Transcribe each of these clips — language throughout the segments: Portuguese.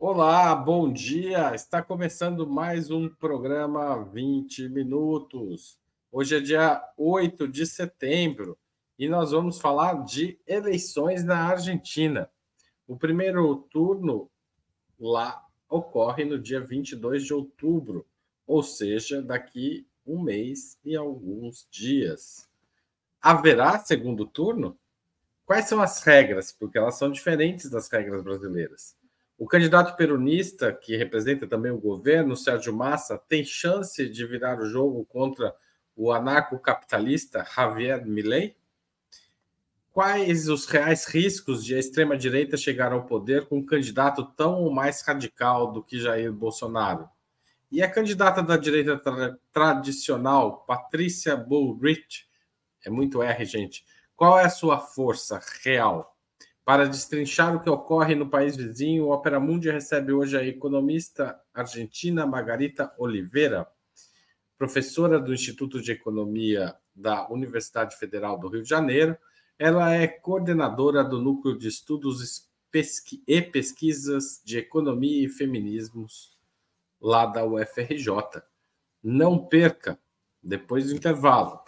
Olá, bom dia. Está começando mais um programa 20 minutos. Hoje é dia 8 de setembro e nós vamos falar de eleições na Argentina. O primeiro turno lá ocorre no dia 22 de outubro, ou seja, daqui um mês e alguns dias. Haverá segundo turno? Quais são as regras? Porque elas são diferentes das regras brasileiras. O candidato peronista, que representa também o governo, Sérgio Massa, tem chance de virar o jogo contra o anarcocapitalista Javier Milei? Quais os reais riscos de a extrema-direita chegar ao poder com um candidato tão mais radical do que Jair Bolsonaro? E a candidata da direita tra tradicional, Patrícia Bullrich, é muito R, gente. Qual é a sua força real? Para destrinchar o que ocorre no país vizinho, o Opera Mundi recebe hoje a economista argentina Margarita Oliveira, professora do Instituto de Economia da Universidade Federal do Rio de Janeiro. Ela é coordenadora do Núcleo de Estudos e Pesquisas de Economia e Feminismos lá da UFRJ. Não perca, depois do intervalo.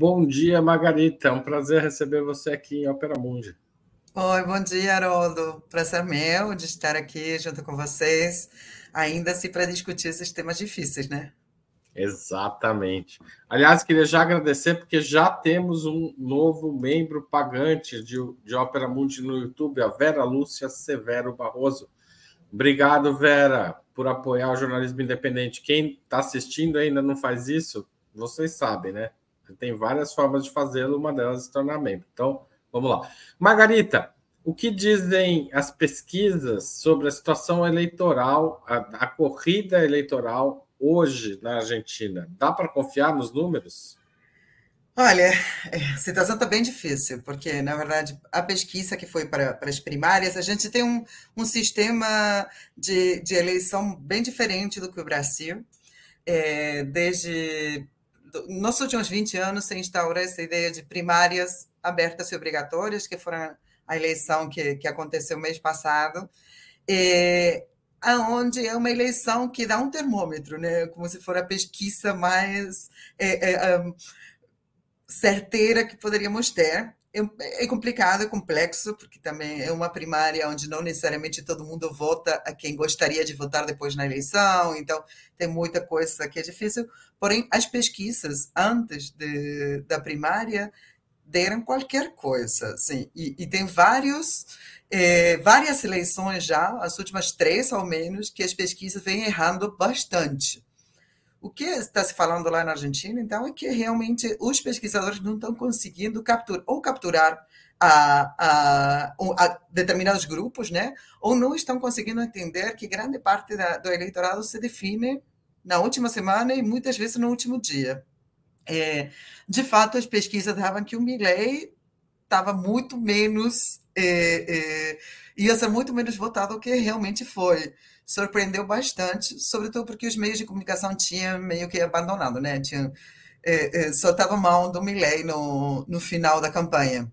Bom dia, Margarita. É um prazer receber você aqui em Opera Mundi. Oi, bom dia, Haroldo. Prazer meu de estar aqui junto com vocês, ainda assim para discutir esses temas difíceis, né? Exatamente. Aliás, queria já agradecer porque já temos um novo membro pagante de, de Ópera Mundi no YouTube, a Vera Lúcia Severo Barroso. Obrigado, Vera, por apoiar o jornalismo independente. Quem está assistindo ainda não faz isso, vocês sabem, né? Tem várias formas de fazê-lo, uma delas é se tornar membro. Então, vamos lá. Margarita, o que dizem as pesquisas sobre a situação eleitoral, a, a corrida eleitoral hoje na Argentina? Dá para confiar nos números? Olha, a situação está bem difícil, porque, na verdade, a pesquisa que foi para, para as primárias, a gente tem um, um sistema de, de eleição bem diferente do que o Brasil. É, desde nos últimos 20 anos se instaurou essa ideia de primárias abertas e obrigatórias, que foram a eleição que, que aconteceu mês passado, e, aonde é uma eleição que dá um termômetro, né? como se for a pesquisa mais é, é, um, certeira que poderíamos ter. É, complicado, é complexo, porque também é uma primária onde não necessariamente todo mundo vota a quem gostaria de votar depois na eleição, então tem muita coisa que é difícil. Porém, as pesquisas antes de, da primária deram qualquer coisa, assim, e, e tem vários, é, várias eleições já, as últimas três ao menos, que as pesquisas vêm errando bastante. O que está se falando lá na Argentina, então, é que realmente os pesquisadores não estão conseguindo capturar ou capturar a, a, a, determinados grupos, né? Ou não estão conseguindo entender que grande parte da, do eleitorado se define na última semana e muitas vezes no último dia. É, de fato, as pesquisas davam que o Milley estava muito menos é, é, ia ser muito menos votado do que realmente foi surpreendeu bastante, sobretudo porque os meios de comunicação tinham meio que abandonado, né? Tinham, é, é, mão do Milley no, no final da campanha.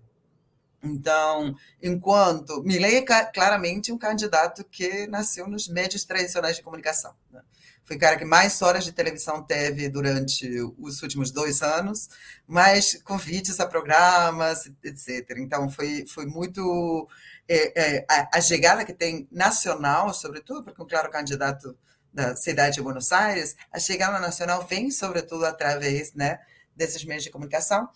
Então, enquanto Milley é claramente um candidato que nasceu nos médios tradicionais de comunicação. Né? Foi o cara que mais horas de televisão teve durante os últimos dois anos, mais convites a programas, etc. Então, foi, foi muito é, é, a, a, chegada que tem nacional, sobretudo, porque claro candidato da cidade de Buenos Aires, a chegada nacional vem, sobretudo, através né, desses meios de comunicação.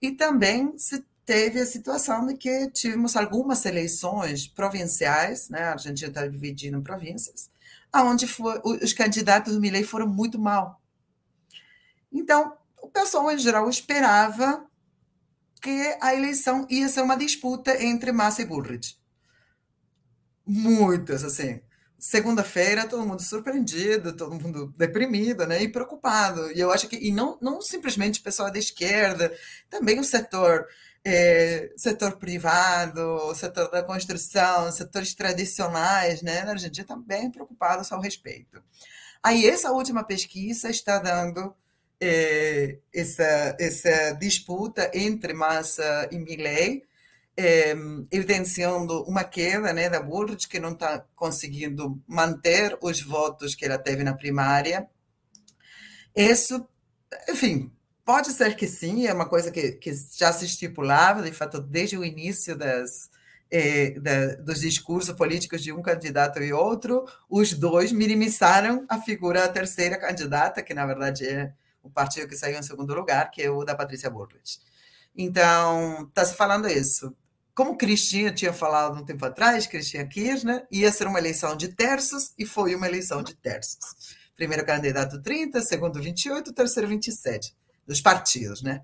E também se teve a situação de que tivemos algumas eleições provinciais, né, a Argentina está dividida em províncias, onde os candidatos do Milei foram muito mal. Então, o pessoal, em geral, esperava que a eleição ia ser uma disputa entre Massa e Bullrich muitas, assim. Segunda-feira, todo mundo surpreendido, todo mundo deprimido, né? E preocupado. E eu acho que, e não, não simplesmente o pessoal da esquerda, também o setor é, setor privado, setor da construção, setores tradicionais, né, na Argentina estão bem preocupados ao respeito. Aí essa última pesquisa está dando é, essa, essa disputa entre Massa e Milley, é, evidenciando uma queda né, da Bullrich, que não está conseguindo manter os votos que ela teve na primária. Isso, enfim, pode ser que sim, é uma coisa que, que já se estipulava, de fato, desde o início das, é, da, dos discursos políticos de um candidato e outro, os dois minimizaram a figura da terceira candidata, que na verdade é o partido que saiu em segundo lugar, que é o da Patrícia Bullrich. Então, está se falando isso. Como Cristina tinha falado um tempo atrás, Cristina Kirchner, ia ser uma eleição de terços e foi uma eleição de terços. Primeiro candidato 30, segundo 28, terceiro 27, dos partidos, né?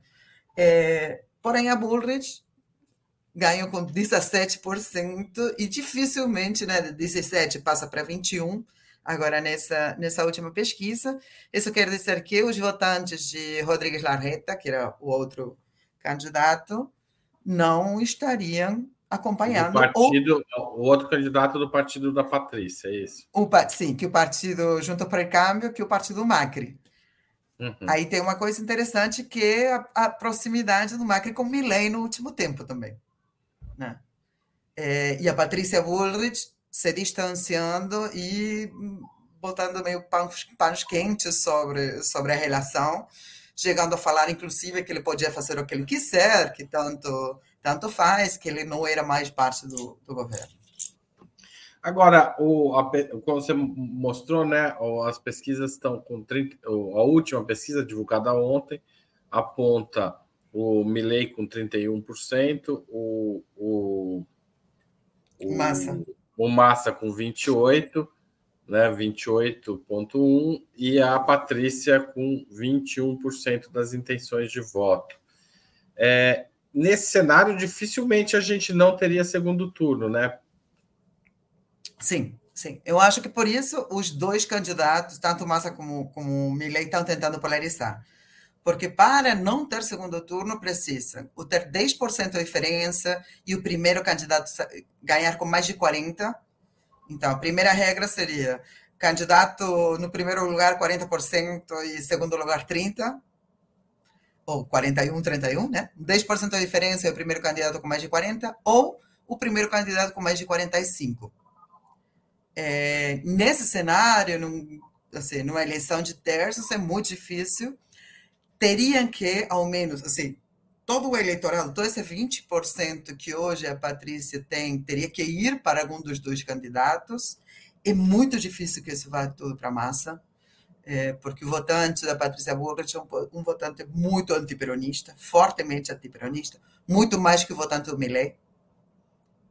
É, porém, a Bullrich ganhou com 17% e dificilmente, né, 17 passa para 21 agora nessa, nessa última pesquisa. Isso quer dizer que os votantes de Rodrigues Larreta, que era o outro candidato, não estariam acompanhando. O, partido, ou, o outro candidato do partido da Patrícia, é isso? O, sim, que o partido Junto para o Câmbio, que o partido Macri. Uhum. Aí tem uma coisa interessante que é a, a proximidade do Macri com Milley no último tempo também. Né? É, e a Patrícia Bullrich se distanciando e botando meio panos, panos quentes sobre, sobre a relação, chegando a falar, inclusive, que ele podia fazer o que ele quiser, que tanto, tanto faz, que ele não era mais parte do, do governo. Agora, o, a, como você mostrou, né, as pesquisas estão com 30, a última pesquisa divulgada ontem aponta o Milley com 31%, o, o, o Massa o Massa com 28, né, 28,1, e a Patrícia com 21% das intenções de voto. É, nesse cenário, dificilmente a gente não teria segundo turno, né? Sim, sim. Eu acho que por isso os dois candidatos, tanto Massa como, como Milley, estão tentando polarizar. Porque para não ter segundo turno, precisa o ter 10% de diferença e o primeiro candidato ganhar com mais de 40%. Então, a primeira regra seria candidato no primeiro lugar 40% e segundo lugar 30%, ou 41, 31, né? 10% de diferença é o primeiro candidato com mais de 40%, ou o primeiro candidato com mais de 45%. É, nesse cenário, num, assim, numa eleição de terços, é muito difícil teriam que, ao menos, assim, todo o eleitorado, todo esse 20% que hoje a Patrícia tem, teria que ir para algum dos dois candidatos. É muito difícil que isso vá tudo para a massa, é, porque o votante da Patrícia Bullrich é um, um votante muito antiperonista, fortemente antiperonista, muito mais que o votante do Milley.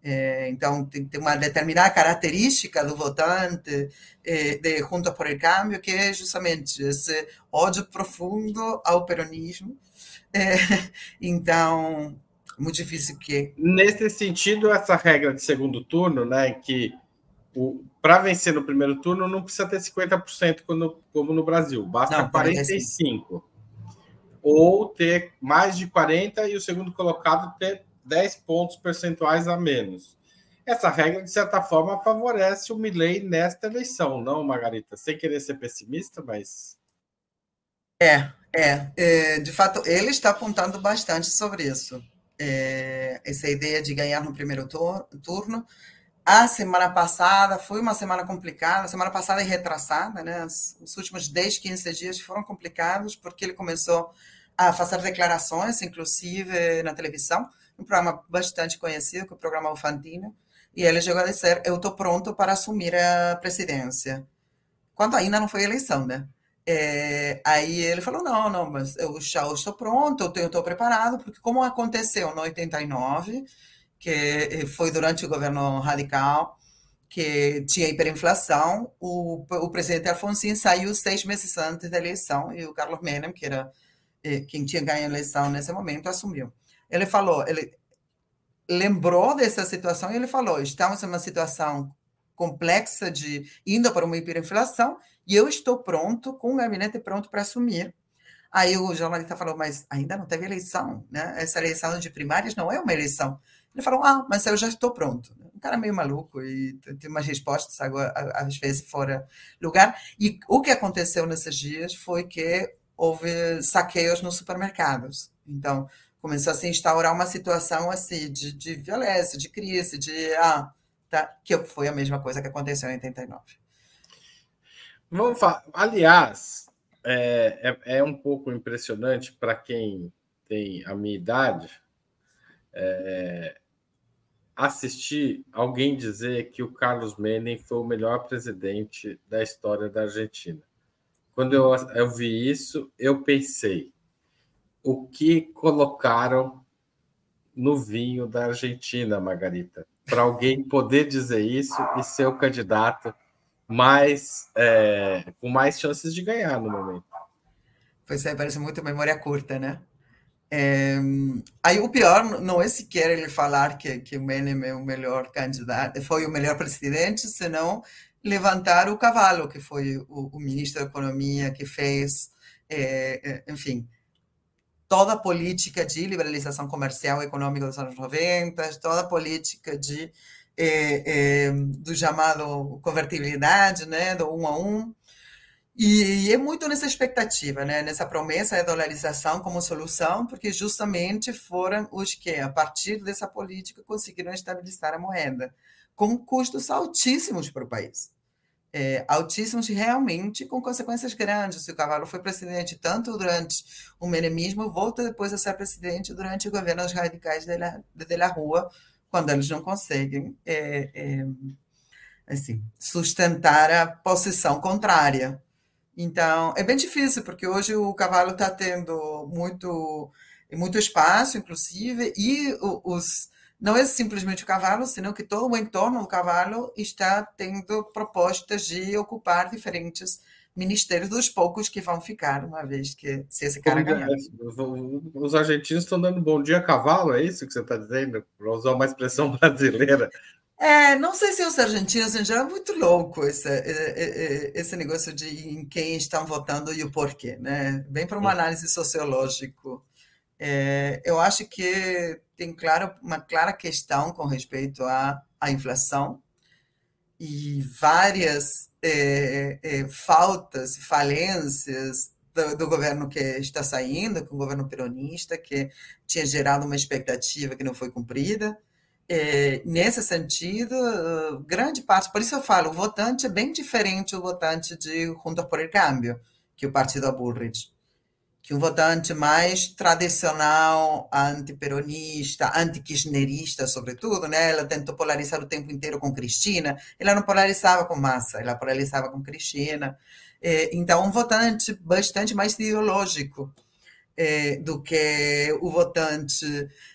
É, então, tem, uma determinada característica do votante é, de Juntos por el Cambio, que é justamente esse ódio profundo ao peronismo. É, então, muito difícil que. Nesse sentido, essa regra de segundo turno, né, que para vencer no primeiro turno não precisa ter 50% como, como no Brasil, basta não, 45%. Ou ter mais de 40% e o segundo colocado ter 10 pontos percentuais a menos. Essa regra, de certa forma, favorece o Milley nesta eleição, não, Margarita? Sem querer ser pessimista, mas. É, é, é de fato, ele está apontando bastante sobre isso. É, essa ideia de ganhar no primeiro turno. A semana passada foi uma semana complicada, a semana passada e retrasada, né? Os últimos 10, 15 dias foram complicados porque ele começou a fazer declarações, inclusive na televisão, um programa bastante conhecido, que é o programa Ufantino, e ele chegou a dizer: Eu estou pronto para assumir a presidência. Quando ainda não foi eleição, né? É, aí ele falou: Não, não, mas eu já estou pronto, eu estou preparado, porque como aconteceu no 89, que foi durante o governo radical, que tinha hiperinflação, o, o presidente Alfonso saiu seis meses antes da eleição e o Carlos Menem, que era eh, quem tinha ganho a eleição nesse momento, assumiu. Ele falou, ele lembrou dessa situação e ele falou: estamos em uma situação complexa de indo para uma hiperinflação e eu estou pronto, com o gabinete pronto para assumir Aí o jornalista falou, mas ainda não teve eleição, né? Essa eleição de primárias não é uma eleição. Ele falou, ah, mas eu já estou pronto. Um cara meio maluco e tem umas respostas agora, às vezes fora lugar. E o que aconteceu nesses dias foi que houve saqueios nos supermercados. Então, começou a se instaurar uma situação assim de, de violência, de crise, de ah, tá, que foi a mesma coisa que aconteceu em 89. Vamos falar. Aliás, é, é, é um pouco impressionante para quem tem a minha idade é, assistir alguém dizer que o Carlos Menem foi o melhor presidente da história da Argentina. Quando eu, eu vi isso, eu pensei: o que colocaram no vinho da Argentina, Margarita? Para alguém poder dizer isso e ser o candidato mais é, com mais chances de ganhar no momento. Pois é, parece muito memória curta, né? É, aí o pior não é sequer ele falar que, que o Menem é o melhor candidato, foi o melhor presidente, senão levantar o cavalo, que foi o, o ministro da Economia que fez, é, enfim, toda a política de liberalização comercial e econômica dos anos 90, toda a política de, é, é, do chamado convertibilidade, né, do um a um, e, e, é muito nessa expectativa, né, nessa promessa de dolarização como solução, porque justamente foram os que, a partir dessa política, conseguiram estabilizar a moeda, com custos altíssimos para o país é, altíssimos realmente com consequências grandes. Se o Cavalo foi presidente tanto durante o menemismo, volta depois a ser presidente durante o governo dos radicais de la, de la Rua, quando eles não conseguem é, é, assim, sustentar a posição contrária. Então, é bem difícil, porque hoje o Cavalo está tendo muito, muito espaço, inclusive, e os não é simplesmente o cavalo, senão que todo o entorno do cavalo está tendo propostas de ocupar diferentes ministérios dos poucos que vão ficar, uma vez que se esse cara ganhar. Os argentinos estão dando bom dia a cavalo, é isso que você está dizendo? Para usar uma expressão brasileira. É, não sei se os argentinos em geral é muito louco esse, esse negócio de em quem estão votando e o porquê, né? Bem para uma análise sociológica. É, eu acho que tem claro, uma clara questão com respeito à, à inflação e várias é, é, faltas, falências do, do, governo que está saindo, com o governo peronista, que tinha gerado uma expectativa que não foi cumprida. É, nesse sentido, grande parte, por isso eu falo, o votante é bem diferente do votante de Juntos por el Cambio, que o partido Bullrich que um votante mais tradicional, antiperonista, anti-kirchnerista, sobretudo, né? Ela tentou polarizar o tempo inteiro com Cristina. Ela não polarizava com Massa, ela polarizava com Cristina. É, então, um votante bastante mais ideológico é, do que o votante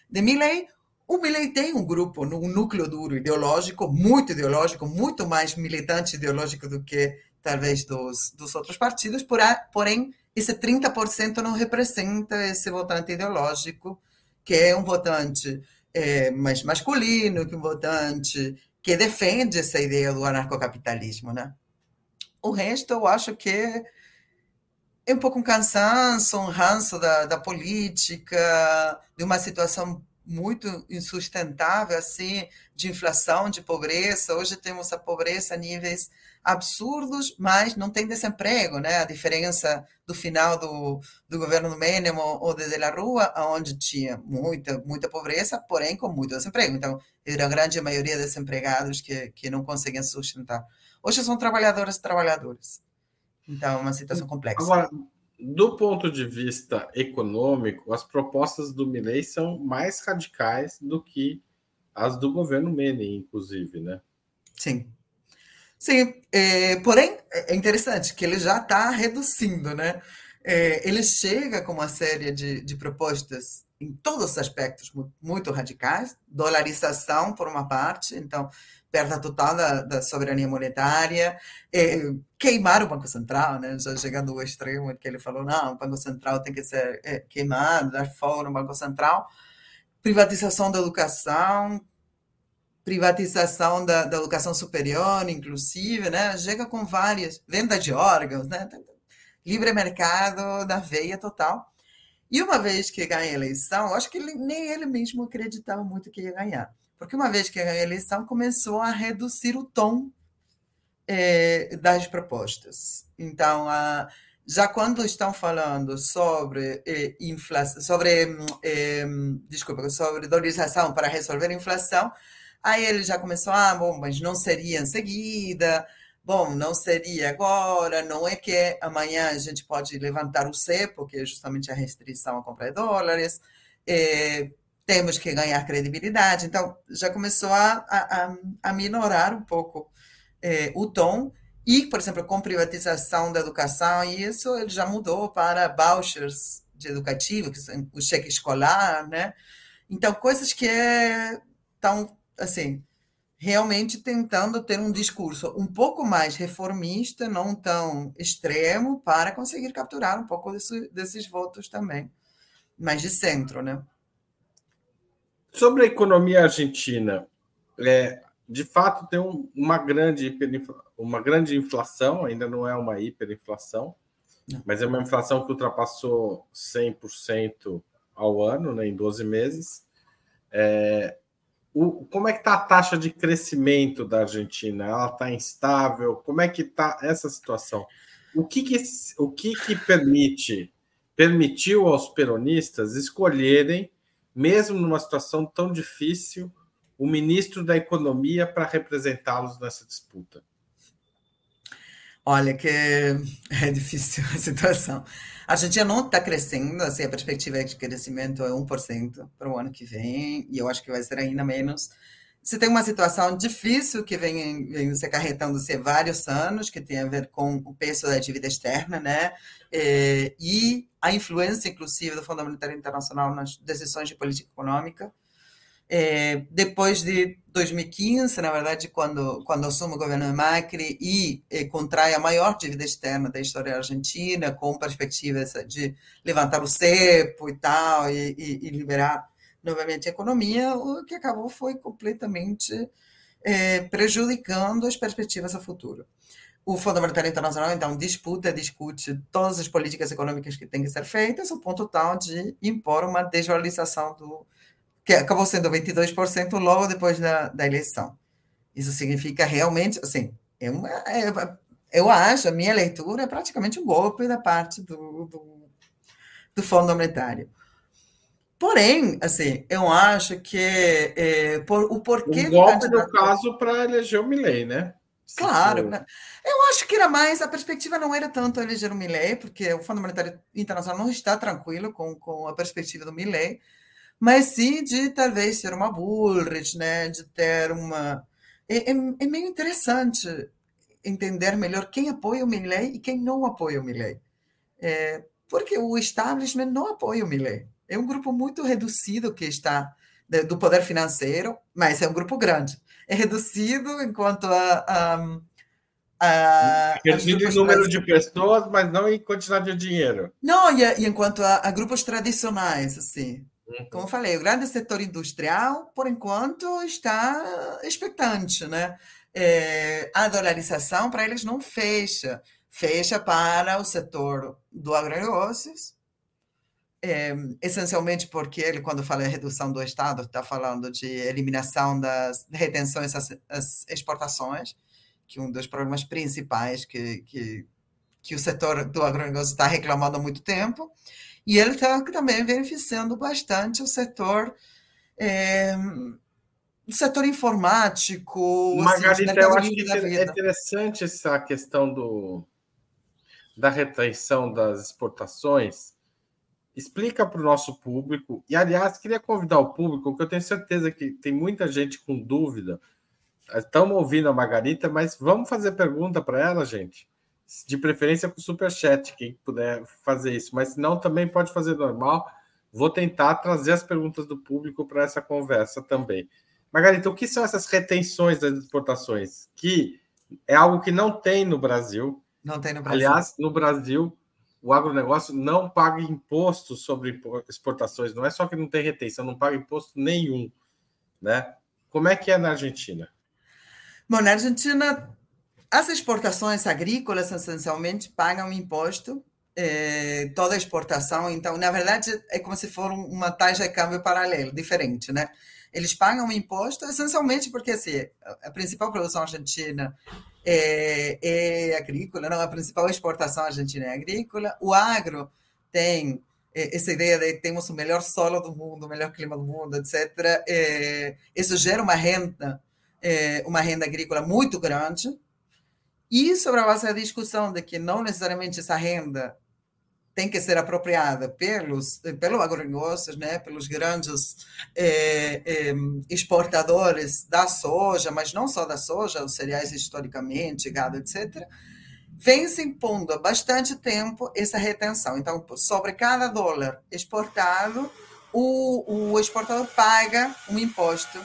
de Milley. O Milley tem um grupo, um núcleo duro ideológico, muito ideológico, muito mais militante ideológico do que talvez dos, dos outros partidos, porém esse 30% não representa esse votante ideológico, que é um votante é, mais masculino, que um votante que defende essa ideia do anarcocapitalismo, né? O resto, eu acho que é um pouco um cansaço, um ranço da, da política, de uma situação muito insustentável, assim, de inflação, de pobreza. Hoje temos a pobreza a níveis absurdos, mas não tem desemprego, né? A diferença do final do, do governo do Menem ou de, de la Rua, onde tinha muita, muita pobreza, porém com muito desemprego. Então, era a grande maioria dos desempregados que, que não conseguem sustentar. Hoje são trabalhadoras e trabalhadores. Então, é uma situação complexa. Agora, do ponto de vista econômico, as propostas do Milley são mais radicais do que as do governo Menem, inclusive, né? Sim. Sim, é, porém, é interessante que ele já está reduzindo, né? É, ele chega com uma série de, de propostas em todos os aspectos muito radicais, dolarização por uma parte, então perda total da, da soberania monetária, é, queimar o Banco Central, né? já chegando ao extremo que ele falou, não, o Banco Central tem que ser é, queimado, dar fogo no Banco Central, privatização da educação, privatização da, da, educação superior, inclusive, né? Chega com várias, venda de órgãos, né? livre mercado da veia total. E uma vez que ganha a eleição, acho que ele, nem ele mesmo acreditava muito que ia ganhar. Porque uma vez que ganha a eleição, começou a reduzir o tom é, das propostas. Então, a, já quando estão falando sobre eh, inflação, sobre eh, desculpa, sobre dolarização para resolver a inflação, aí ele já começou, ah, bom, mas não seria em seguida, bom, não seria agora, não é que amanhã a gente pode levantar o cepo, que é justamente a restrição a comprar dólares, eh, temos que ganhar credibilidade. Então, já começou a, a, a minorar um pouco eh, o tom, e, por exemplo, com privatização da educação, isso ele já mudou para vouchers de educativo, que são o cheque escolar, né? Então, coisas que estão, assim, realmente tentando ter um discurso um pouco mais reformista, não tão extremo, para conseguir capturar um pouco desse, desses votos também, mais de centro, né? Sobre a economia argentina, é, de fato tem um, uma, grande uma grande inflação, ainda não é uma hiperinflação, não. mas é uma inflação que ultrapassou 100% ao ano, né, em 12 meses. É, o, como é que está a taxa de crescimento da Argentina? Ela está instável? Como é que está essa situação? O que, que, o que, que permite permitiu aos peronistas escolherem, mesmo numa situação tão difícil, o ministro da Economia para representá-los nessa disputa? Olha, que é difícil a situação. A Argentina não está crescendo, assim, a perspectiva de crescimento é 1% para o ano que vem, e eu acho que vai ser ainda menos. Você tem uma situação difícil que vem, vem se acarretando-se vários anos, que tem a ver com o peso da dívida externa, né? É, e a influência, inclusive, do Fundo Monetário Internacional nas decisões de política econômica. É, depois de 2015, na verdade, quando, quando assume o governo Macri e, e contrai a maior dívida externa da história argentina, com perspectivas de levantar o cepo e tal, e, e, e liberar novamente a economia, o que acabou foi completamente é, prejudicando as perspectivas a futuro. O Fundo Monetário Internacional, então, disputa, discute todas as políticas econômicas que têm que ser feitas, ao ponto tal de impor uma desvalorização do, que acabou sendo 22% logo depois da, da eleição. Isso significa realmente, assim, é uma, é, eu acho, a minha leitura é praticamente um golpe da parte do, do, do Fundo Monetário. Porém, assim, eu acho que é, por, o porquê... Um golpe, candidato... no caso, para eleger o Milley, né? Claro. Né? Eu acho que era mais, a perspectiva não era tanto eleger o Milley, porque o Fundo Monetário Internacional não está tranquilo com, com a perspectiva do Milley, mas sim de talvez ser uma Bullrich, né? de ter uma. É, é, é, meio interessante entender melhor quem apoia o Milley e quem não apoia o Milley. É, porque o establishment não apoia o Milley. É um grupo muito reduzido que está do poder financeiro, mas é um grupo grande. É reduzido enquanto a. a a, reduzido em número de pessoas, mas não em quantidade de dinheiro. Não, e, e enquanto a, a, grupos tradicionais, assim. Como eu falei, o grande setor industrial, por enquanto, está expectante, né? É, a dolarização para eles não fecha, fecha para o setor do agronegócios, é, essencialmente porque ele, quando fala em redução do Estado, está falando de eliminação das retenções às, exportações, que é um dos problemas principais que, que, que o setor do agronegócio está reclamando há muito tempo. E ele está também beneficiando bastante o setor. É, o setor informático. Margarita, assim, eu acho que é interessante essa questão do, da retenção das exportações. Explica para o nosso público, e aliás, queria convidar o público, porque eu tenho certeza que tem muita gente com dúvida. Estamos ouvindo a Margarita, mas vamos fazer pergunta para ela, gente de preferência com super chat, quem puder fazer isso, mas se não também pode fazer normal. Vou tentar trazer as perguntas do público para essa conversa também. Margarita, o que são essas retenções das exportações? Que é algo que não tem no Brasil. Não tem no Brasil. Aliás, no Brasil, o agronegócio não paga imposto sobre exportações. Não é só que não tem retenção, não paga imposto nenhum. Né? Como é que é na Argentina? Bom, na Argentina as exportações agrícolas, essencialmente, pagam imposto é, toda exportação. Então, na verdade, é como se for uma taxa de câmbio paralela, diferente, né? Eles pagam imposto essencialmente porque assim, a principal produção argentina é, é agrícola, não, a principal exportação argentina é agrícola. O agro tem é, essa ideia de temos o melhor solo do mundo, o melhor clima do mundo, etc. É, isso gera uma renda, é, uma renda agrícola muito grande. E sobre a da discussão de que não necessariamente essa renda tem que ser apropriada pelos pelo agronegócios, né, pelos grandes é, é, exportadores da soja, mas não só da soja, os cereais historicamente, gado, etc vem se impondo há bastante tempo essa retenção. Então, sobre cada dólar exportado, o, o exportador paga um imposto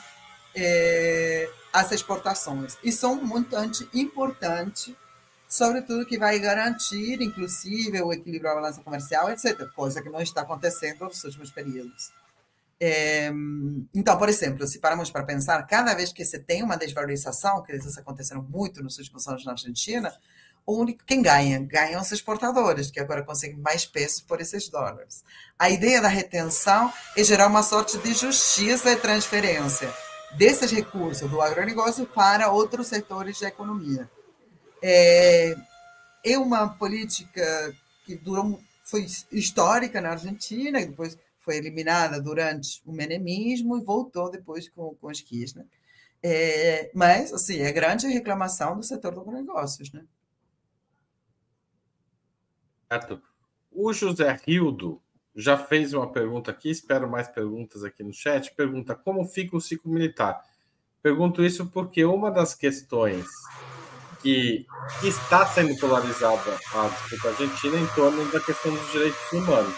é, às exportações. Isso é um montante importante, sobretudo que vai garantir, inclusive, o equilíbrio da balança comercial, etc., coisa que não está acontecendo nos últimos períodos. É, então, por exemplo, se paramos para pensar, cada vez que se tem uma desvalorização, que isso aconteceram muito nos últimos anos na Argentina, único quem ganha ganham os exportadores, que agora conseguem mais peso por esses dólares. A ideia da retenção é gerar uma sorte de justiça e transferência desses recursos do agronegócio para outros setores da economia. É, é uma política que durou, foi histórica na Argentina, e depois foi eliminada durante o menemismo e voltou depois com, com os Kirchner. É, mas, assim, é grande reclamação do setor do agronegócios, né? Certo. O José Rildo já fez uma pergunta aqui, espero mais perguntas aqui no chat. Pergunta como fica o ciclo militar. Pergunto isso porque uma das questões que, está sendo polarizada a disputa argentina é em torno da questão dos direitos humanos.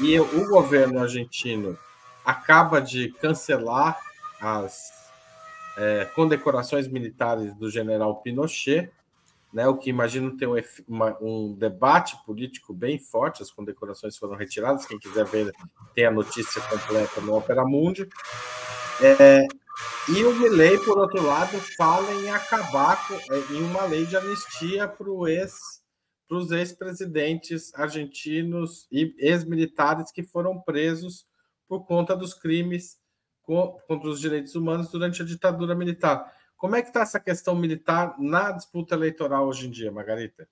E o governo argentino acaba de cancelar as é, condecorações militares do general Pinochet, né, o que imagino ter um, uma, um, debate político bem forte, as condecorações foram retiradas, quem quiser ver tem a notícia completa no Opera Mundi. É, e o Milley, por outro lado, fala em acabar com, é, em uma lei de anistia para ex, os ex-presidentes argentinos e ex-militares que foram presos por conta dos crimes contra os direitos humanos durante a ditadura militar. Como é que está essa questão militar na disputa eleitoral hoje em dia, Margarita?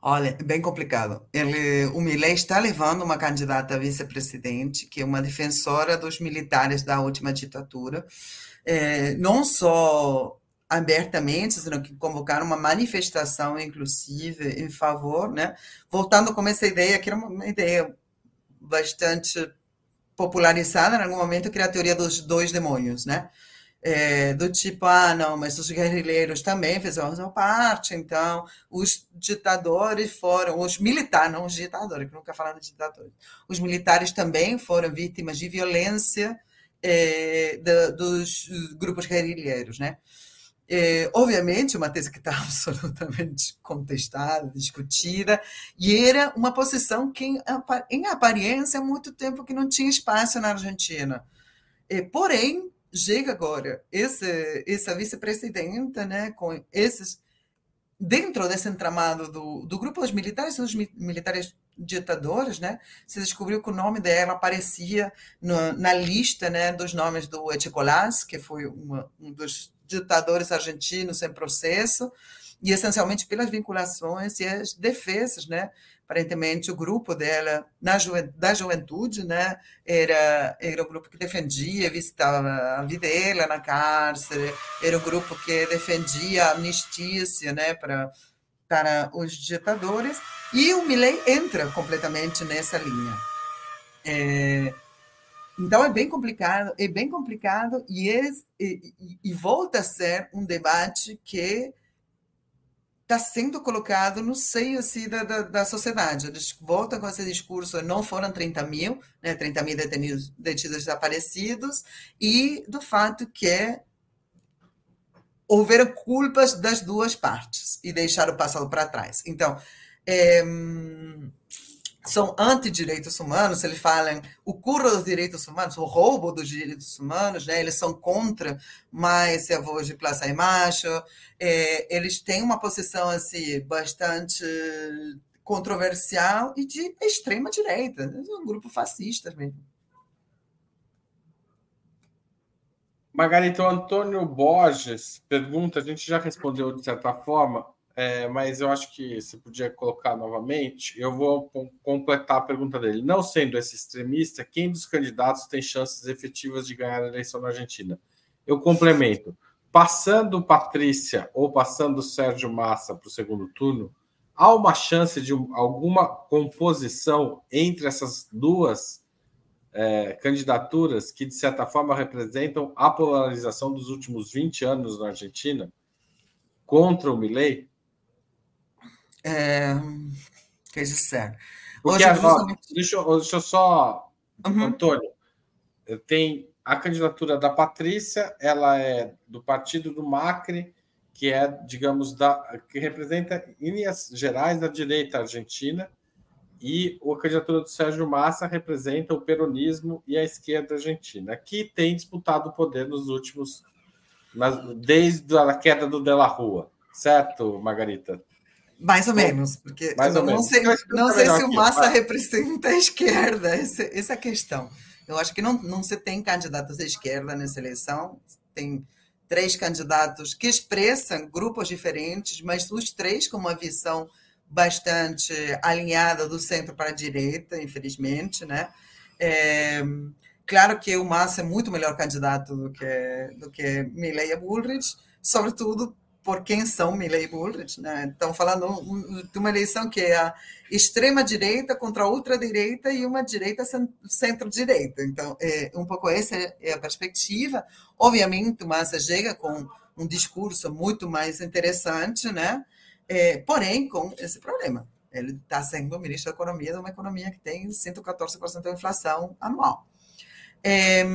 Olha, bem complicado. Ele, o Milei está levando uma candidata a vice-presidente, que é uma defensora dos militares da última ditadura, é, não só abertamente, sino que convocaram uma manifestação, inclusive, em favor, né? Voltando com essa ideia, que era uma ideia bastante popularizada em algum momento, que era a teoria dos dois demônios, né? É, do tipo, ah, não, mas os guerrilheiros também fizeram parte, então os ditadores foram, os militares, não os ditadores, que nunca falaram de ditadores, os militares também foram vítimas de violência é, de, dos grupos guerrilheiros, né? É, obviamente, uma tese que está absolutamente contestada, discutida, e era uma posição que, em aparência, há muito tempo que não tinha espaço na Argentina. É, porém, chega agora. Esse, essa vice-presidenta, né, com esses dentro desse entramado do, do grupo dos militares, dos militares ditadores, né, se descobriu que o nome dela aparecia no, na lista, né, dos nomes do Echecolás, que foi uma, um dos ditadores argentinos em processo, e essencialmente pelas vinculações e as defesas, né, aparentemente o grupo dela na ju da juventude, né, era era um grupo que defendia, visitava a Videla na cárcere, era um grupo que defendia a anistia, né, para para os ditadores, e o Milley entra completamente nessa linha. É, então é bem complicado, é bem complicado e, é, e, e volta a ser um debate que está sendo colocado no seio assim, da, da, da, sociedade. Eles voltam com esse discurso, não foram 30 mil, né, 30 mil detenidos, detidos desaparecidos, e do fato que houveram culpas das duas partes e deixaram o passado para trás. Então, é, são anti-direitos humanos, eles falam o curro dos direitos humanos, o roubo dos direitos humanos, né? eles são contra mais avós de Plaza e Macho, é, eles têm uma posição assim, bastante controversial e de extrema direita, é um grupo fascista mesmo. Margarita, o Antônio Borges pergunta, a gente já respondeu de certa forma, é, mas eu acho que você podia colocar novamente. Eu vou completar a pergunta dele. Não sendo esse extremista, quem dos candidatos tem chances efetivas de ganhar a eleição na Argentina? Eu complemento. Passando Patrícia ou passando Sérgio Massa para o segundo turno, há uma chance de alguma composição entre essas duas é, candidaturas que, de certa forma, representam a polarização dos últimos 20 anos na Argentina contra o Milley? É, quer dizer, Hoje, justamente... deixa, eu, deixa eu só, uhum. Antônio, tem a candidatura da Patrícia, ela é do partido do Macri, que é, digamos, da, que representa, em linhas gerais, a direita argentina, e a candidatura do Sérgio Massa representa o peronismo e a esquerda argentina, que tem disputado o poder nos últimos, desde a queda do De La Rua, certo, Margarita? Mais ou menos, porque Mais não, menos. sei, não sei se o Massa aqui, representa a esquerda, essa, essa é a questão. Eu acho que não, não se tem candidatos à esquerda nessa eleição, tem três candidatos que expressam grupos diferentes, mas os três com uma visão bastante alinhada do centro para a direita, infelizmente, né? É, claro que o Massa é muito melhor candidato do que do que Milley e Bullrich, sobretudo por quem são Milley e Bullrich, né? Estão falando de uma eleição que é a extrema direita contra a ultradireita e uma direita centro-direita. Então, é um pouco essa é a perspectiva. Obviamente, Massa chega com um discurso muito mais interessante, né? É, porém, com esse problema. Ele está sendo ministro da Economia de uma economia que tem 114% de inflação anual. É,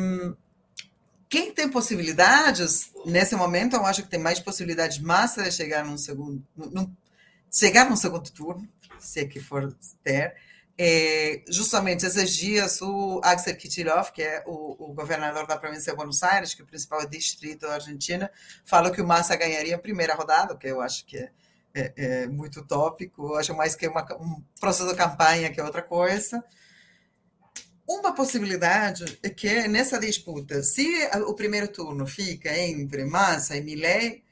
quem tem possibilidades, nesse momento, eu acho que tem mais possibilidades massa de chegar num segundo, num, chegar num segundo turno, se é que for ter. É, justamente esses dias, o Axel Kicillof, que é o, o, governador da província de Buenos Aires, que é o principal distrito da Argentina, falou que o Massa ganharia a primeira rodada, que eu acho que é é, é muito utópico, acho mais que uma, um processo de campanha que outra coisa. Uma possibilidade é que nessa disputa, se o primeiro turno fica entre Massa e Milley,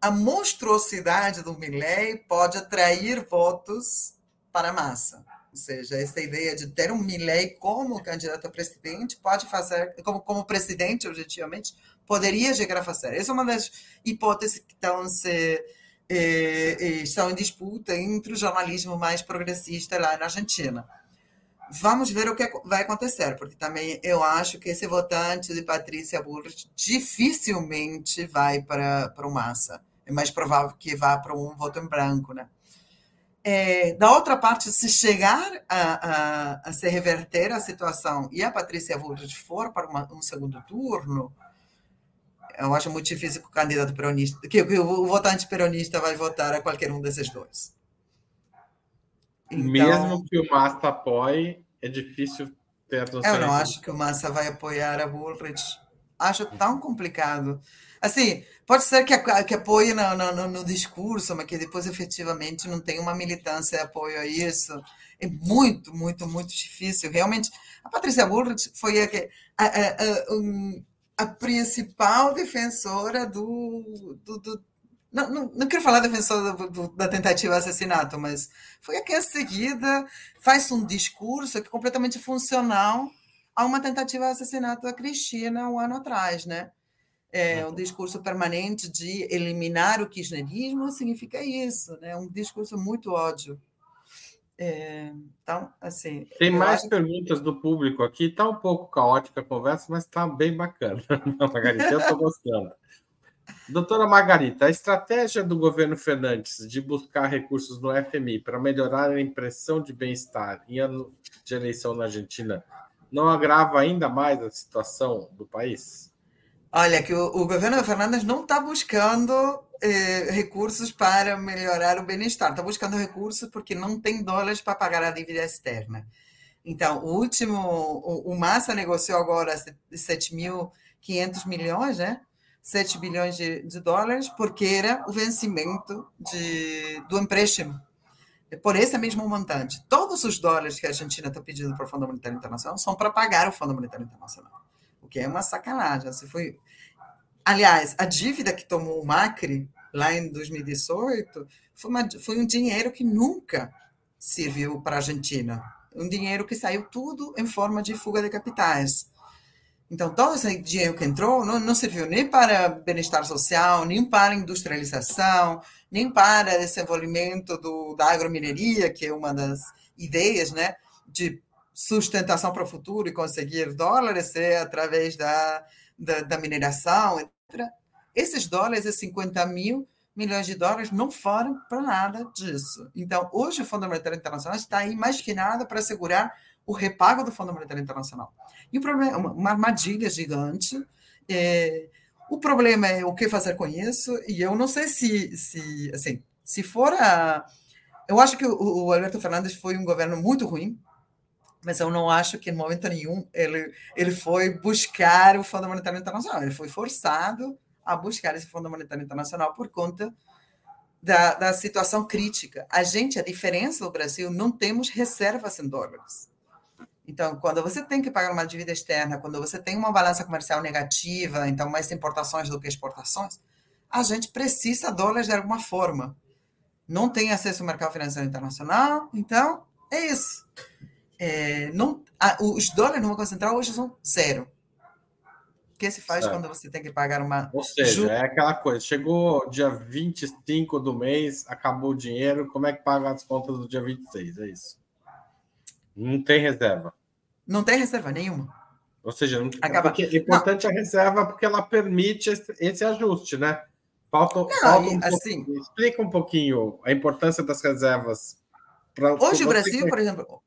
a monstruosidade do Milley pode atrair votos para Massa. Ou seja, essa ideia de ter um Milley como candidato a presidente pode fazer, como, como presidente, objetivamente, poderia chegar a fazer. Essa é uma das hipóteses que estão se é, é, estão em disputa entre o jornalismo mais progressista lá na Argentina. Vamos ver o que vai acontecer, porque também eu acho que esse votante de Patrícia Bullrich dificilmente vai para, o Massa. É mais provável que vá para um voto em branco, né? É, da outra parte, se chegar a, a, a, se reverter a situação e a Patrícia Bullrich for para uma, um segundo turno, eu acho muito difícil que o candidato peronista, que, que o votante peronista vai votar a qualquer um desses dois. Então, Mesmo que o Massa apoie, é difícil ter a. Eu não acho que o Massa vai apoiar a Bullrich. Acho tão complicado. Assim, pode ser que, que apoie no, no, no, discurso, mas que depois efetivamente não tem uma militância de apoio a isso. É muito, muito, muito difícil. Realmente, a Patrícia Bullrich foi a, a, a, um, a principal defensora do. do, do não, não, não, quero falar defensora do, do, da tentativa de assassinato, mas foi a que a seguida faz um discurso que é completamente funcional a uma tentativa de assassinato da Cristina um ano atrás, né? É um discurso permanente de eliminar o kirchnerismo significa isso, né? Um discurso muito ódio. É, então, assim. Tem mais perguntas do público aqui. Está um pouco caótica a conversa, mas está bem bacana. Margarita, eu estou gostando. Doutora Margarita, a estratégia do governo Fernandes de buscar recursos no FMI para melhorar a impressão de bem-estar em ano de eleição na Argentina não agrava ainda mais a situação do país? Olha, que o, o governo Fernandes não está buscando eh, recursos para melhorar o bem-estar. Está buscando recursos porque não tem dólares para pagar a dívida externa. Então, o último, o, o Massa negociou agora 7.500 milhões, né? 7 bilhões de, de, dólares, porque era o vencimento de, do empréstimo por esse mesmo montante. Todos os dólares que a Argentina está pedindo para o Fundo Monetário Internacional são para pagar o Fundo Monetário Internacional, o que é uma sacanagem. Se foi... Aliás, a dívida que tomou o Macri lá em 2018 foi, uma, foi um dinheiro que nunca serviu para a Argentina. Um dinheiro que saiu tudo em forma de fuga de capitais. Então, todo esse dinheiro que entrou não, não serviu nem para bem-estar social, nem para industrialização, nem para desenvolvimento do, da agromineria, que é uma das ideias né, de sustentação para o futuro e conseguir dólares é através da, da, da mineração, etc. Esses dólares, esses 50 mil milhões de dólares, não foram para nada disso. Então, hoje o Fundo Monetário Internacional está aí mais que nada para assegurar o repago do Fundo Monetário Internacional. E o problema é uma, armadilha gigante. É, o problema é o que fazer com isso, e eu não sei se, se assim, se for a. Eu acho que o, o Alberto Fernandes foi um governo muito ruim, mas eu não acho que em momento nenhum ele, ele foi buscar o Fundo Monetário Internacional. Ele foi forçado a buscar esse Fundo Monetário Internacional por conta da, da situação crítica. A gente, a diferença do Brasil, não temos reservas em dólares. Então, quando você tem que pagar uma dívida externa, quando você tem uma balança comercial negativa, então mais importações do que exportações, a gente precisa dólares de alguma forma. Não tem acesso ao mercado financeiro internacional, então é isso. É, não, a, os dólares no Banco Central hoje são zero. O que se faz certo. quando você tem que pagar uma. Ou seja, é aquela coisa: chegou dia 25 do mês, acabou o dinheiro, como é que paga as contas do dia 26? É isso. Não tem reserva. Não tem reserva nenhuma. Ou seja, não, Acaba... é importante não. a reserva porque ela permite esse, esse ajuste, né? Falta, não, falta um assim, explica um pouquinho a importância das reservas. Pra, hoje o Brasil, por exemplo,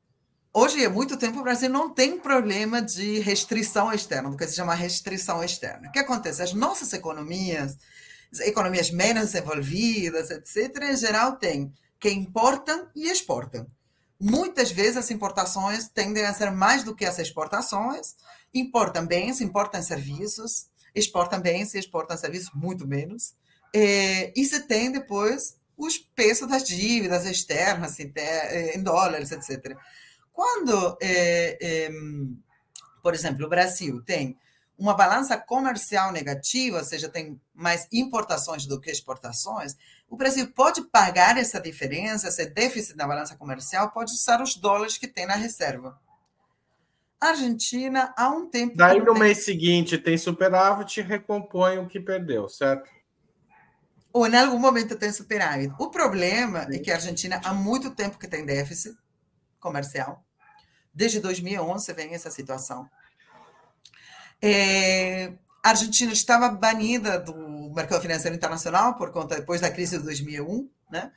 hoje há muito tempo o Brasil não tem problema de restrição externa, do que se chama restrição externa. O que acontece? As nossas economias, economias menos desenvolvidas, etc., em geral, têm que importam e exportam. Muitas vezes as importações tendem a ser mais do que as exportações. Importam bens, importam serviços, exportam bens e exportam serviços muito menos. É, e se tem depois os pesos das dívidas externas em dólares, etc. Quando, é, é, por exemplo, o Brasil tem uma balança comercial negativa, ou seja, tem mais importações do que exportações, o Brasil pode pagar essa diferença, esse déficit na balança comercial, pode usar os dólares que tem na reserva. A Argentina, há um tempo. Daí no tem... mês seguinte tem superávit e recompõe o que perdeu, certo? Ou em algum momento tem superávit. O problema Sim. é que a Argentina há muito tempo que tem déficit comercial. Desde 2011 vem essa situação. É, a Argentina estava banida do mercado financeiro internacional por conta depois da crise de 2001, né?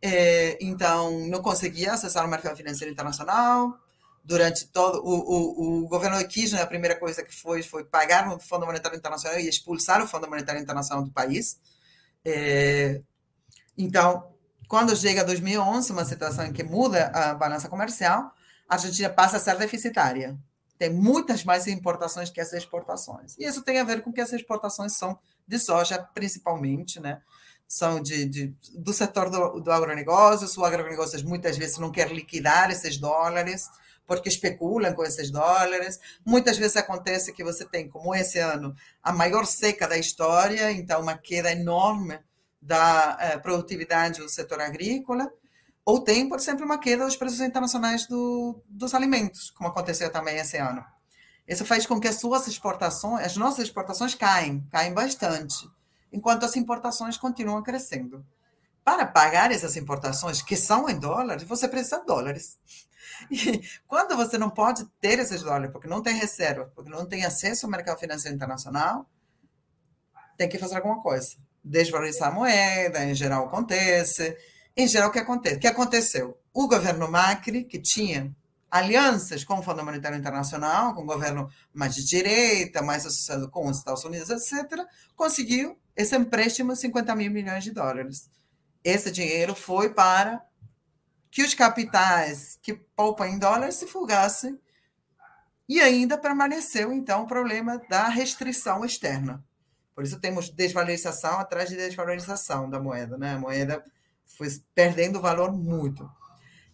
É, então não conseguia acessar o mercado financeiro internacional. Durante todo o, o, o governo de Kirchner, a primeira coisa que foi foi pagar no Fundo Monetário Internacional e expulsar o Fundo Monetário Internacional do país. É, então, quando chega 2011, uma situação em que muda a balança comercial, a Argentina passa a ser deficitária tem muitas mais importações que as exportações. E isso tem a ver com que as exportações são de soja, principalmente, né? São de, de do setor do, do agronegócio. O agronegócio muitas vezes não quer liquidar esses dólares, porque especulam com esses dólares. Muitas vezes acontece que você tem, como esse ano, a maior seca da história, então uma queda enorme da eh, produtividade do setor agrícola ou tem, por exemplo, uma queda dos preços internacionais do, dos alimentos, como aconteceu também esse ano. Isso faz com que as suas exportações, as nossas exportações caem, caem bastante, enquanto as importações continuam crescendo. Para pagar essas importações, que são em dólares, você precisa de dólares. E quando você não pode ter esses dólares, porque não tem reserva, porque não tem acesso ao mercado financeiro internacional, tem que fazer alguma coisa. Desvalorizar a moeda, em geral acontece, em geral, o que acontece? O que aconteceu? O governo Macri, que tinha alianças com o Fundo Monetário Internacional, com o governo mais de direita, mais associado com os Estados Unidos, etc., conseguiu esse empréstimo de 50 mil milhões de dólares. Esse dinheiro foi para que os capitais que poupam em dólares se fugassem e ainda permaneceu, então, o problema da restrição externa. Por isso temos desvalorização atrás de desvalorização da moeda. Né? A moeda foi perdendo valor muito.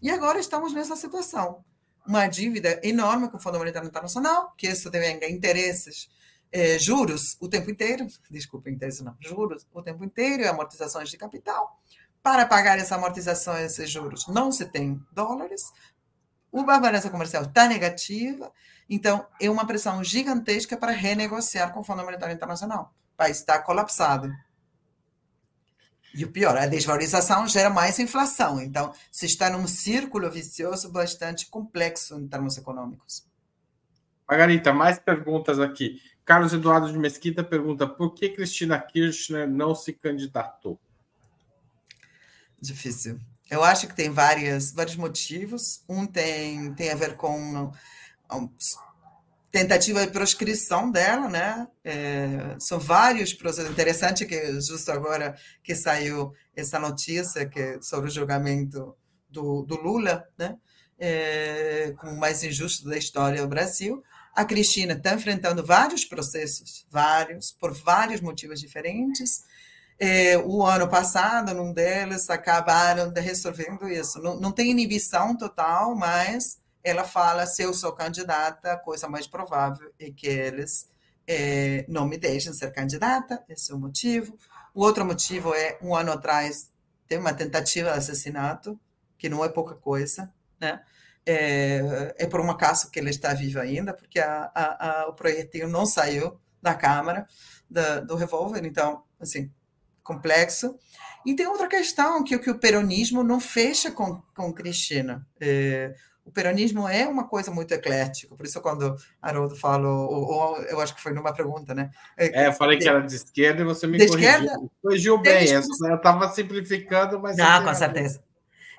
E agora estamos nessa situação. Uma dívida enorme com o Fundo Monetário Internacional, que isso devenga interesses, eh, juros o tempo inteiro, desculpa, interesses não, juros o tempo inteiro e amortizações de capital. Para pagar essa amortização esses juros não se tem dólares, a balança comercial está negativa, então é uma pressão gigantesca para renegociar com o Fundo Monetário Internacional. O país está colapsado. E o pior, a desvalorização gera mais inflação. Então, se está num círculo vicioso bastante complexo em termos econômicos. Margarita, mais perguntas aqui. Carlos Eduardo de Mesquita pergunta: por que Cristina Kirchner não se candidatou? Difícil. Eu acho que tem várias, vários motivos. Um tem, tem a ver com tentativa de proscrição dela, né? É, são vários processos. Interessante que justo agora que saiu essa notícia que sobre o julgamento do, do Lula, né? É, como o mais injusto da história do Brasil. A Cristina está enfrentando vários processos, vários, por vários motivos diferentes. É, o ano passado, num deles, acabaram resolvendo isso. Não, não tem inibição total, mas ela fala: se eu sou candidata, a coisa mais provável é que eles é, não me deixem ser candidata, esse é o motivo. O outro motivo é: um ano atrás, tem uma tentativa de assassinato, que não é pouca coisa, né? É, é por um acaso que ele está vivo ainda, porque a, a, a, o projetil não saiu da câmara da, do revólver, então, assim, complexo. E tem outra questão, que, que o peronismo não fecha com, com Cristina. É, o peronismo é uma coisa muito eclética, por isso quando Haroldo falou, ou, ou, eu acho que foi numa pergunta, né? É, eu falei que era de esquerda e você me corrigiu. Esquerda, corrigiu bem, eu estava simplificando, mas... Não, com certeza.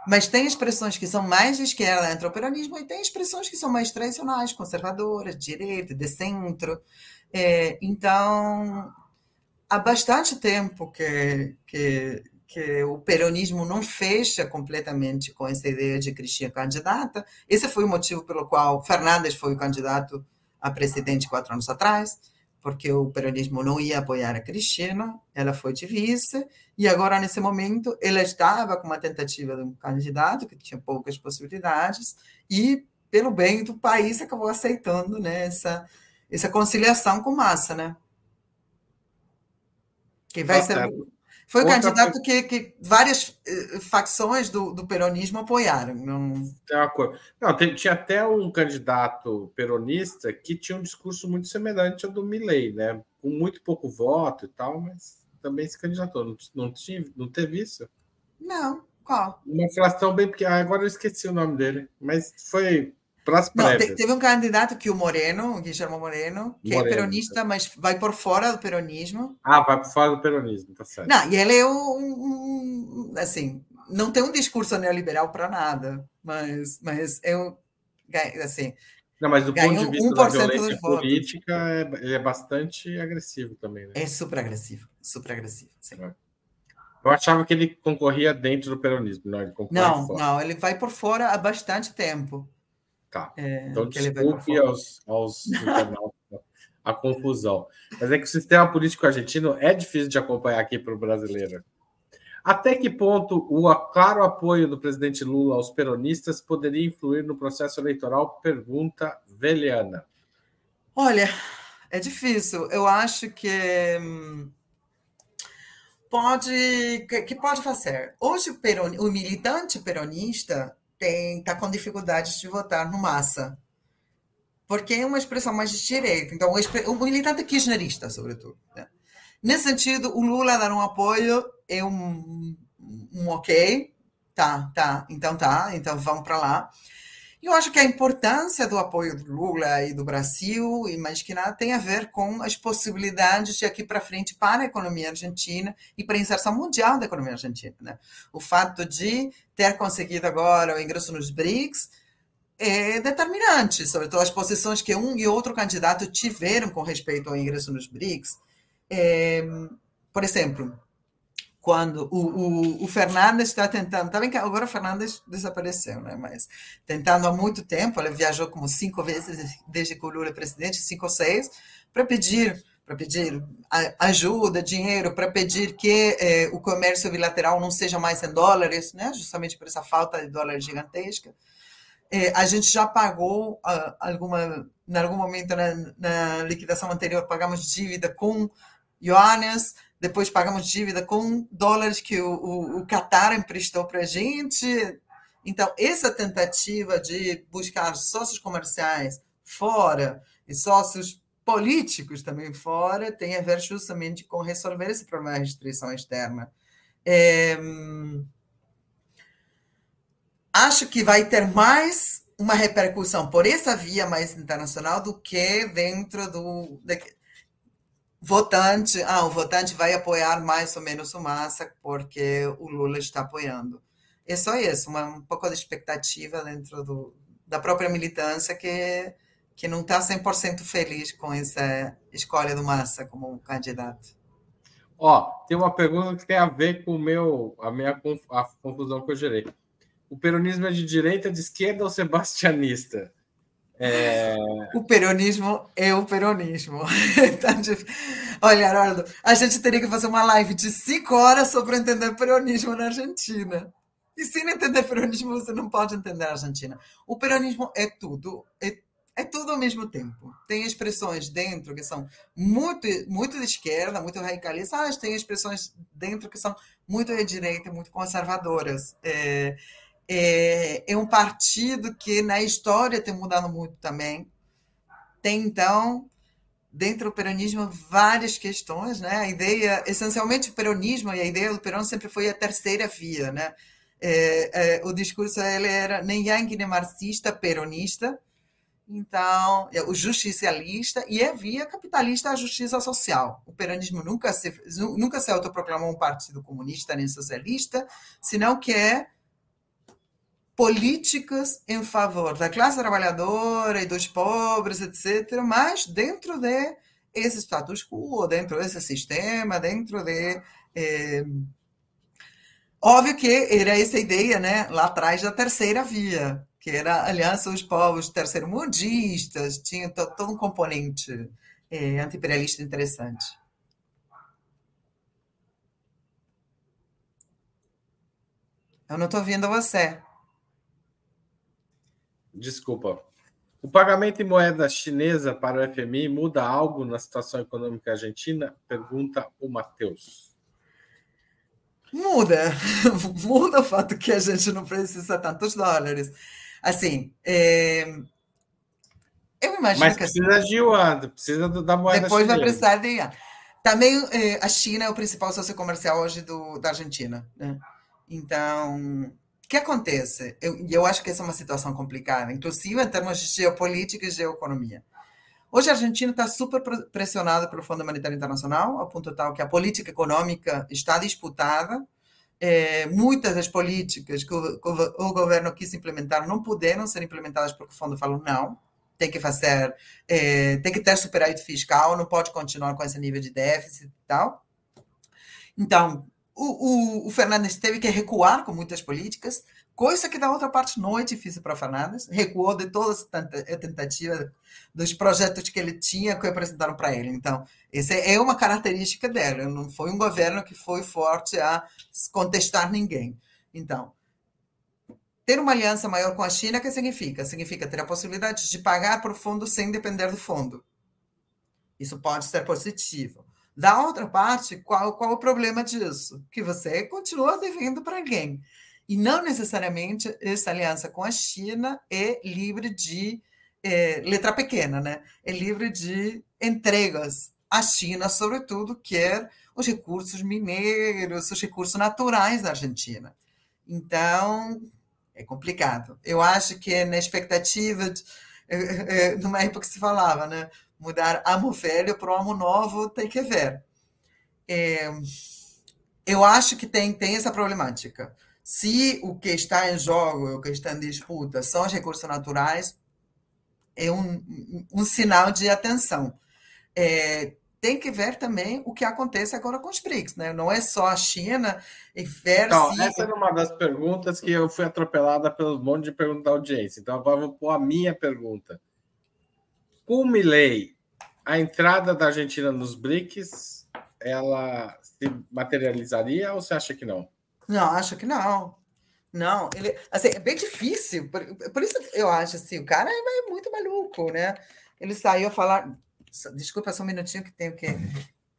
Mas tem expressões que são mais de esquerda, entra o peronismo, e tem expressões que são mais tradicionais, conservadoras, de direita, de centro. É, então, há bastante tempo que, que que o peronismo não fecha completamente com essa ideia de Cristina candidata. Esse foi o motivo pelo qual Fernandes foi o candidato a presidente quatro anos atrás, porque o peronismo não ia apoiar a Cristina, ela foi de vice, e agora, nesse momento, ela estava com uma tentativa de um candidato que tinha poucas possibilidades, e, pelo bem do país, acabou aceitando né, essa, essa conciliação com massa, né? Que vai tá ser. Foi o candidato que, que várias eh, facções do, do peronismo apoiaram. Não... Não, tem, tinha até um candidato peronista que tinha um discurso muito semelhante ao do Milley, né? Com muito pouco voto e tal, mas também se candidatou. Não, não, tinha, não teve isso? Não, qual? Uma fração bem pequena. Ah, agora eu esqueci o nome dele, mas foi não, teve um candidato que o Moreno, o Guilherme Moreno, que é Moreno, é peronista, mas vai por fora do peronismo. Ah, vai por fora do peronismo, tá certo. Não, e ele é um, um assim, não tem um discurso neoliberal para nada, mas, mas é um, assim. Não, mas do ponto de vista da violência política, é, é, bastante agressivo também, né? É super agressivo, super agressivo, sim. É. Eu achava que ele concorria dentro do peronismo, não? Ele não, não, ele vai por fora há bastante tempo. Tá. É, então, desculpe aos, aos a confusão. Mas é que o sistema político argentino é difícil de acompanhar aqui para o brasileiro. Até que ponto o claro apoio do presidente Lula aos peronistas poderia influir no processo eleitoral? Pergunta Veliana. Olha, é difícil. Eu acho que hum, pode que pode fazer. Hoje o, o militante peronista tem tá com dificuldades de votar no massa. Porque é uma expressão mais de direita. Então, o militante kirchnerista, sobretudo. Né? Nesse sentido, o Lula dar um apoio é um, um ok. Tá, tá, então tá, então vamos para lá. Eu acho que a importância do apoio do Lula e do Brasil, e mais que nada, tem a ver com as possibilidades de aqui para frente para a economia argentina e para a inserção mundial da economia argentina. Né? O fato de ter conseguido agora o ingresso nos BRICS é determinante, sobretudo as posições que um e outro candidato tiveram com respeito ao ingresso nos BRICS. É, por exemplo, quando o, o, o Fernandes está tentando, tá bem agora o Fernandes desapareceu, né? mas tentando há muito tempo, ele viajou como cinco vezes desde que o Lula é presidente, cinco ou seis, para pedir para pedir ajuda, dinheiro, para pedir que eh, o comércio bilateral não seja mais em dólares, né? justamente por essa falta de dólar gigantesca. Eh, a gente já pagou uh, alguma, em algum momento na, na, liquidação anterior, pagamos dívida com yuanes, depois pagamos dívida com dólares que o, o, o Qatar emprestou para a gente. Então, essa tentativa de buscar sócios comerciais fora e sócios políticos também fora tem a ver justamente com resolver esse problema da restrição externa. É, acho que vai ter mais uma repercussão por essa via mais internacional do que dentro do votante. Ah, o votante vai apoiar mais ou menos o Massa porque o Lula está apoiando. É só isso, uma, um pouco de expectativa dentro do, da própria militância que que não está 100% feliz com essa escolha do Massa como candidato. Ó, tem uma pergunta que tem a ver com o meu, a minha a confusão que eu gerei. O peronismo é de direita, de esquerda ou sebastianista? É... O peronismo é o peronismo. Tá Olha, Arnaldo, a gente teria que fazer uma live de cinco horas sobre entender peronismo na Argentina. E sem entender peronismo, você não pode entender a Argentina. O peronismo é tudo, é é tudo ao mesmo tempo. Tem expressões dentro que são muito, muito de esquerda, muito radicalistas, tem expressões dentro que são muito de direita, muito conservadoras. É, é, é um partido que na história tem mudado muito também. Tem, então, dentro do peronismo, várias questões. Né? A ideia, essencialmente, o peronismo e a ideia do peronismo sempre foi a terceira via. Né? É, é, o discurso ele era nem yang nem marxista, peronista, então, é o justicialista e é via capitalista a justiça social. O peronismo nunca se, nunca se autoproclamou um partido comunista nem socialista, senão que é políticas em favor da classe trabalhadora e dos pobres, etc., mas dentro de esse status quo, dentro desse sistema, dentro de. É... Óbvio que era essa ideia, né, lá atrás da terceira via, que era a Aliança dos Povos Terceiro-Mundistas, tinha todo um componente é, anti-imperialista interessante. Eu não estou ouvindo você. Desculpa. O pagamento em moeda chinesa para o FMI muda algo na situação econômica argentina? Pergunta o Matheus. Muda. Muda o fato que a gente não precisa tantos dólares. Assim, é... eu imagino Mas que... precisa de yuan, precisa da moeda Depois chinesa. vai precisar de yuan. Também é, a China é o principal sócio comercial hoje do, da Argentina. Né? Então, que acontece? Eu, eu acho que essa é uma situação complicada, inclusive em termos de geopolítica e geoeconomia. Hoje a Argentina está super pressionada pelo Fundo Monetário Internacional, ao ponto tal que a política econômica está disputada é, muitas das políticas que o, o, governo quis implementar não puderam ser implementadas porque o fundo falou não, tem que fazer, é, tem que ter superávit fiscal, não pode continuar com esse nível de déficit e tal. Então, o, o, o Fernandes teve que recuar com muitas políticas, coisa que da outra parte não é difícil para Fernandes, recuou de todas as tentativas dos projetos que ele tinha que apresentaram para ele. Então, essa é uma característica dela. Não foi um governo que foi forte a contestar ninguém. Então, ter uma aliança maior com a China, que significa? Significa ter a possibilidade de pagar para o fundo sem depender do fundo. Isso pode ser positivo. Da outra parte, qual, qual o problema disso? Que você continua devendo para alguém. E não necessariamente essa aliança com a China é livre de é, letra pequena, né? É livre de entregas a China, sobretudo, quer os recursos mineiros, os recursos naturais da Argentina. Então, é complicado. Eu acho que na expectativa, de, é, é, numa época que se falava, né? Mudar amo velho para o amo novo tem que ver. É, eu acho que tem, tem essa problemática. Se o que está em jogo, o que está em disputa, são os recursos naturais, é um, um sinal de atenção. É, tem que ver também o que acontece agora com os BRICS, né? Não é só a China e ver então, se... Essa era uma das perguntas que eu fui atropelada pelo monte de perguntas da audiência. Então, agora vou pôr a minha pergunta. Com o Milley, a entrada da Argentina nos BRICS, ela se materializaria ou você acha que não? Não, acho que não. Não, ele, assim, é bem difícil. Por, por isso eu acho assim, o cara é muito maluco, né? Ele saiu a falar. Desculpa só um minutinho que tenho que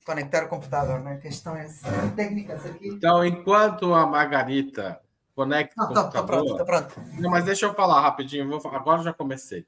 conectar o computador, né? Questões técnicas aqui. Então, enquanto a Margarita conecta não, o computador... Tô, tô pronto, tô pronto. Não, mas deixa eu falar rapidinho. Vou, agora já comecei.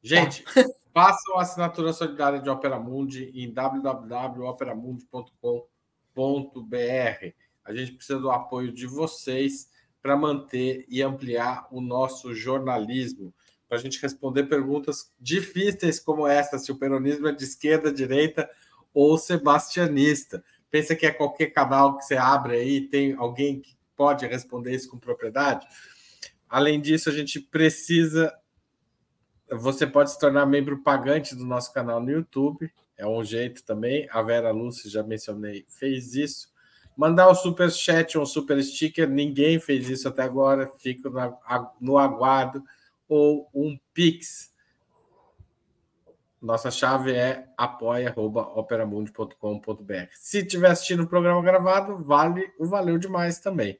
Gente, tá. façam a assinatura solidária de Opera Mundi em www.operamundi.com.br. A gente precisa do apoio de vocês para manter e ampliar o nosso jornalismo, para a gente responder perguntas difíceis como essa, se o peronismo é de esquerda, direita ou sebastianista. Pensa que é qualquer canal que você abre aí, tem alguém que pode responder isso com propriedade? Além disso, a gente precisa. Você pode se tornar membro pagante do nosso canal no YouTube, é um jeito também. A Vera Lúcia, já mencionei, fez isso. Mandar um super chat um super sticker, ninguém fez isso até agora, fico no aguardo. Ou um Pix. Nossa chave é apoia.operamundi.com.br. Se estiver assistindo o programa gravado, vale o valeu demais também.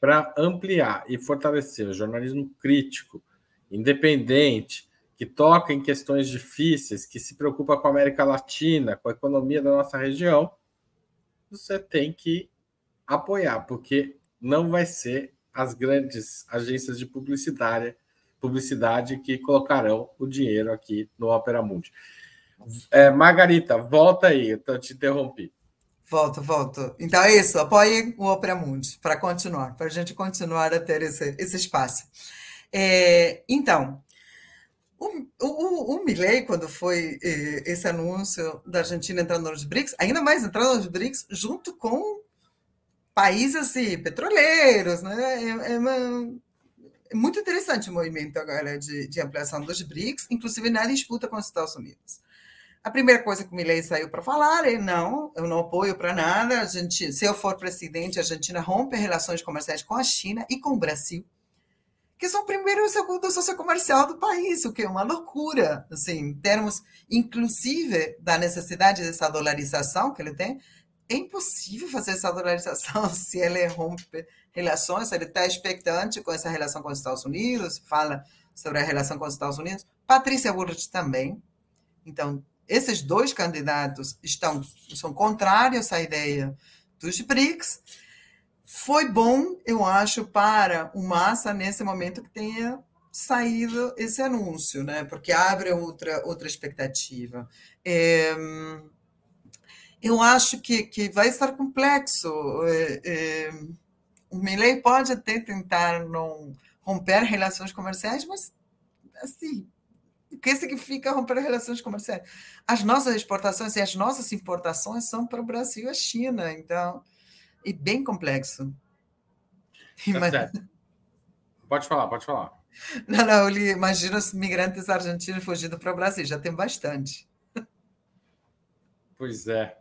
Para ampliar e fortalecer o jornalismo crítico, independente, que toca em questões difíceis, que se preocupa com a América Latina, com a economia da nossa região, você tem que apoiar, porque não vai ser as grandes agências de publicidade, publicidade que colocarão o dinheiro aqui no Opera Mundi. É, Margarita, volta aí, eu te interrompi. Volto, volto. Então é isso, apoiem o Opera Mundi para continuar, para a gente continuar a ter esse, esse espaço. É, então, o, o, o Milley, quando foi eh, esse anúncio da Argentina entrando nos BRICS, ainda mais entrando nos BRICS, junto com países assim, petroleiros, né? É, é, uma, é, muito interessante o movimento agora de, de, ampliação dos BRICS, inclusive na disputa com os Estados Unidos. A primeira coisa que o Milley saiu para falar é não, eu não apoio para nada. A gente, se eu for presidente, a Argentina rompe relações comerciais com a China e com o Brasil que são o primeiro e o segundo sócio comercial do país, o que é uma loucura, assim, em termos, inclusive, da necessidade dessa dolarização que ele tem, é impossível fazer essa dolarização se ele rompe relações, ele está expectante com essa relação com os Estados Unidos, fala sobre a relação com os Estados Unidos, Patrícia Bullrich também. Então, esses dois candidatos estão são contrários à ideia dos BRICS, foi bom, eu acho, para o Massa nesse momento que tenha saído esse anúncio, né? Porque abre outra, outra expectativa. É, eu acho que, que vai estar complexo. É, é, o Milley pode até tentar não romper relações comerciais, mas assim, o que significa romper relações comerciais? As nossas exportações e as nossas importações são para o Brasil e a China, então e bem complexo. Tá pode falar, pode falar. Não, não, eu imagino os migrantes argentinos fugindo para o Brasil, já tem bastante. Pois é.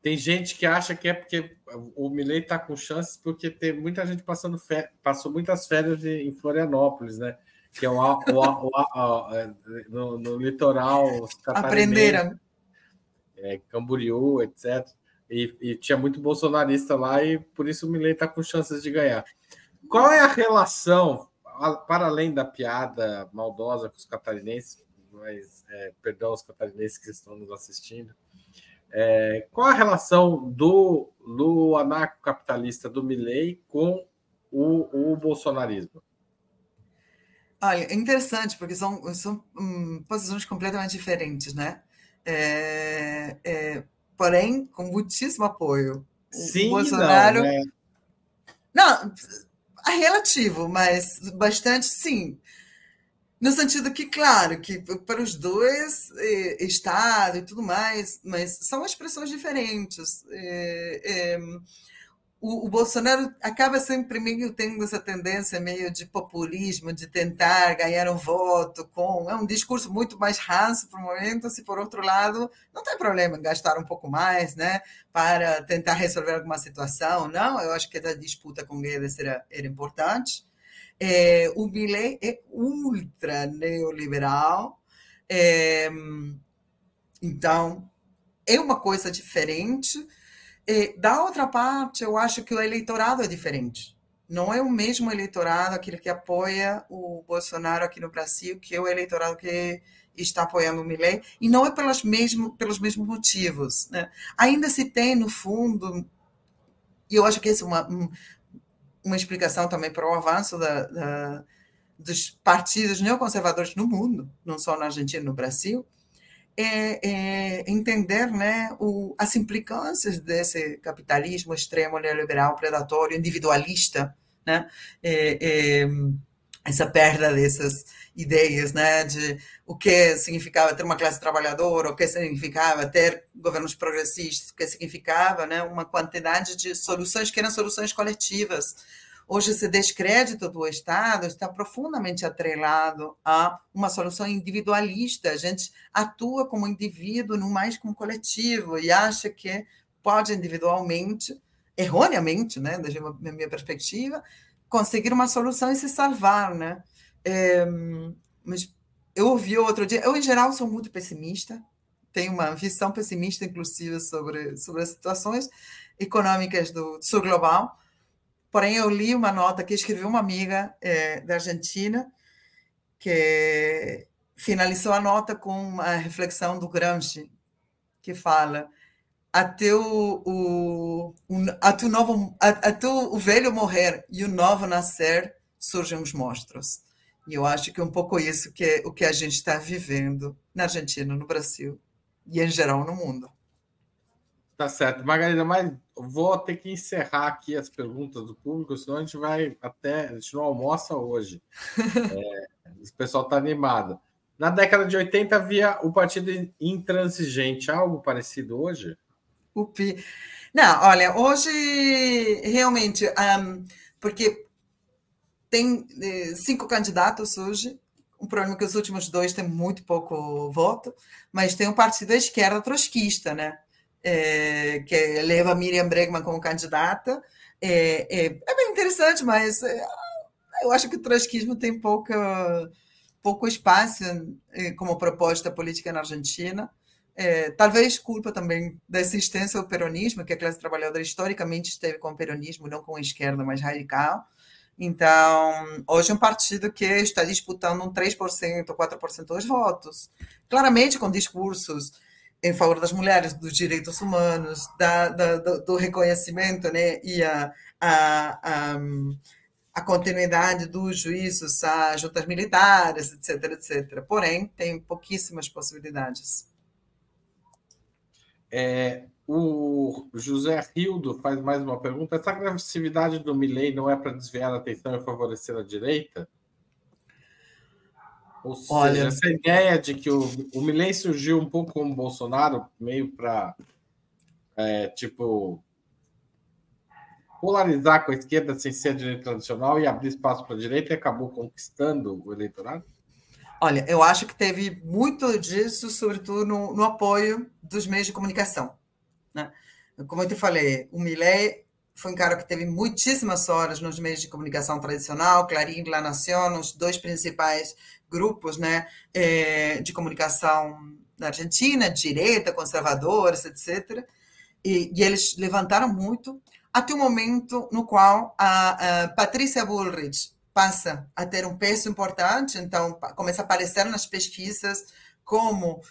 Tem gente que acha que é porque o Milei está com chances porque tem muita gente passando férias, passou muitas férias em Florianópolis, né? Que é o, o, o, o no, no, litoral. Aprenderam. É, Camboriú, etc. E, e, tinha muito bolsonarista lá e por isso o Milley está com chances de ganhar. Qual é a relação, para além da piada maldosa com os catarinenses, mas é, perdão os catarinenses que estão nos assistindo, é, qual a relação do, do anarcocapitalista do Milley com o, o bolsonarismo? Olha, é interessante, porque são, são hum, posições completamente diferentes, né? É, é, porém com muitíssimo apoio. Sim, o Bolsonaro. Não, né? não, é relativo, mas bastante sim. No sentido que, claro, que para os dois, é, Estado e tudo mais, mas são expressões diferentes. É, é, o, o, Bolsonaro acaba sempre meio tendo essa tendência meio de populismo, de tentar ganhar um voto com. É um discurso muito mais raso para o momento, se por outro lado, não tem problema em gastar um pouco mais né, para tentar resolver alguma situação. Não, eu acho que a disputa com Guedes era, era importante. É, o Milley é ultra neoliberal. É, Então, é uma coisa diferente. E, da outra parte, eu acho que o eleitorado é diferente. Não é o mesmo eleitorado, aquele que apoia o Bolsonaro aqui no Brasil, que é o eleitorado que está apoiando o Milley, e não é pelos mesmos, pelos mesmos motivos. Né? Ainda se tem, no fundo, e eu acho que essa é uma, uma explicação também para o avanço da, da, dos partidos neoconservadores no mundo, não só na Argentina, no Brasil, é, é entender né, o, as implicâncias desse capitalismo extremo, neoliberal, predatório, individualista, né? É, é, essa perda dessas ideias, né, de o que significava ter uma classe trabalhadora, o que significava ter governos progressistas, o que significava, né, uma quantidade de soluções que eram soluções coletivas. Hoje esse descrédito do Estado está profundamente atrelado a uma solução individualista. A gente atua como indivíduo, não mais como coletivo, e acha que pode individualmente, erroneamente, né, desde a minha perspectiva, conseguir uma solução e se salvar, né? É, mas eu ouvi outro dia, eu em geral sou muito pessimista, tenho uma visão pessimista, inclusive, sobre, sobre as situações econômicas do sul global, porém eu li uma nota que escreveu uma amiga é, da Argentina, que finalizou a nota com uma reflexão do Gramsci, que fala até o, o, o até o novo até o velho morrer e o novo nascer surgem os monstros. E eu acho que é um pouco isso que é o que a gente está vivendo na Argentina no Brasil e em geral no mundo tá certo. Margarida mas vou ter que encerrar aqui as perguntas do público senão a gente vai até a gente não almoça hoje. É, o pessoal está animado. Na década de 80 havia o partido intransigente. Algo parecido hoje? O Pi. Não, olha, hoje realmente, um, porque tem eh, cinco candidatos hoje, o problema é que os últimos dois têm muito pouco voto, mas tem um partido da esquerda trotskista, né? É, que leva Miriam Bregman como candidata. É, é, é, bem interessante, mas é, eu acho que o trotskismo tem pouca, pouco espaço é, como proposta política na Argentina. É, talvez culpa também da existência do peronismo, que a classe trabalhadora historicamente esteve com o peronismo, não com a esquerda mais radical. Então, hoje é um partido que está disputando um 3%, 4% dos votos. Claramente com discursos em favor das mulheres, dos direitos humanos, da, da, do, do, reconhecimento né, e a, a, a, a continuidade dos juízos às juntas militares, etc, etc. Porém, tem pouquíssimas possibilidades. É, o José Rildo faz mais uma pergunta. Essa agressividade do Milley não é para desviar a atenção e favorecer a direita? Ou seja, Olha, essa ideia de que o, o Milley surgiu um pouco como Bolsonaro, meio para, é, tipo, polarizar com a esquerda sem ser a direita tradicional e abrir espaço para a direita e acabou conquistando o eleitorado? Olha, eu acho que teve muito disso, sobretudo no, no apoio dos meios de comunicação. Né? Como eu te falei, o Milley foi um cara que teve muitíssimas horas nos meios de comunicação tradicional, Clarim, La Nación, os dois principais grupos né, eh, de comunicação na Argentina, direita, conservadores, etc. E, e, eles levantaram muito, até o momento no qual a, a Patrícia Bullrich passa a ter um peso importante, então começa a aparecer nas pesquisas como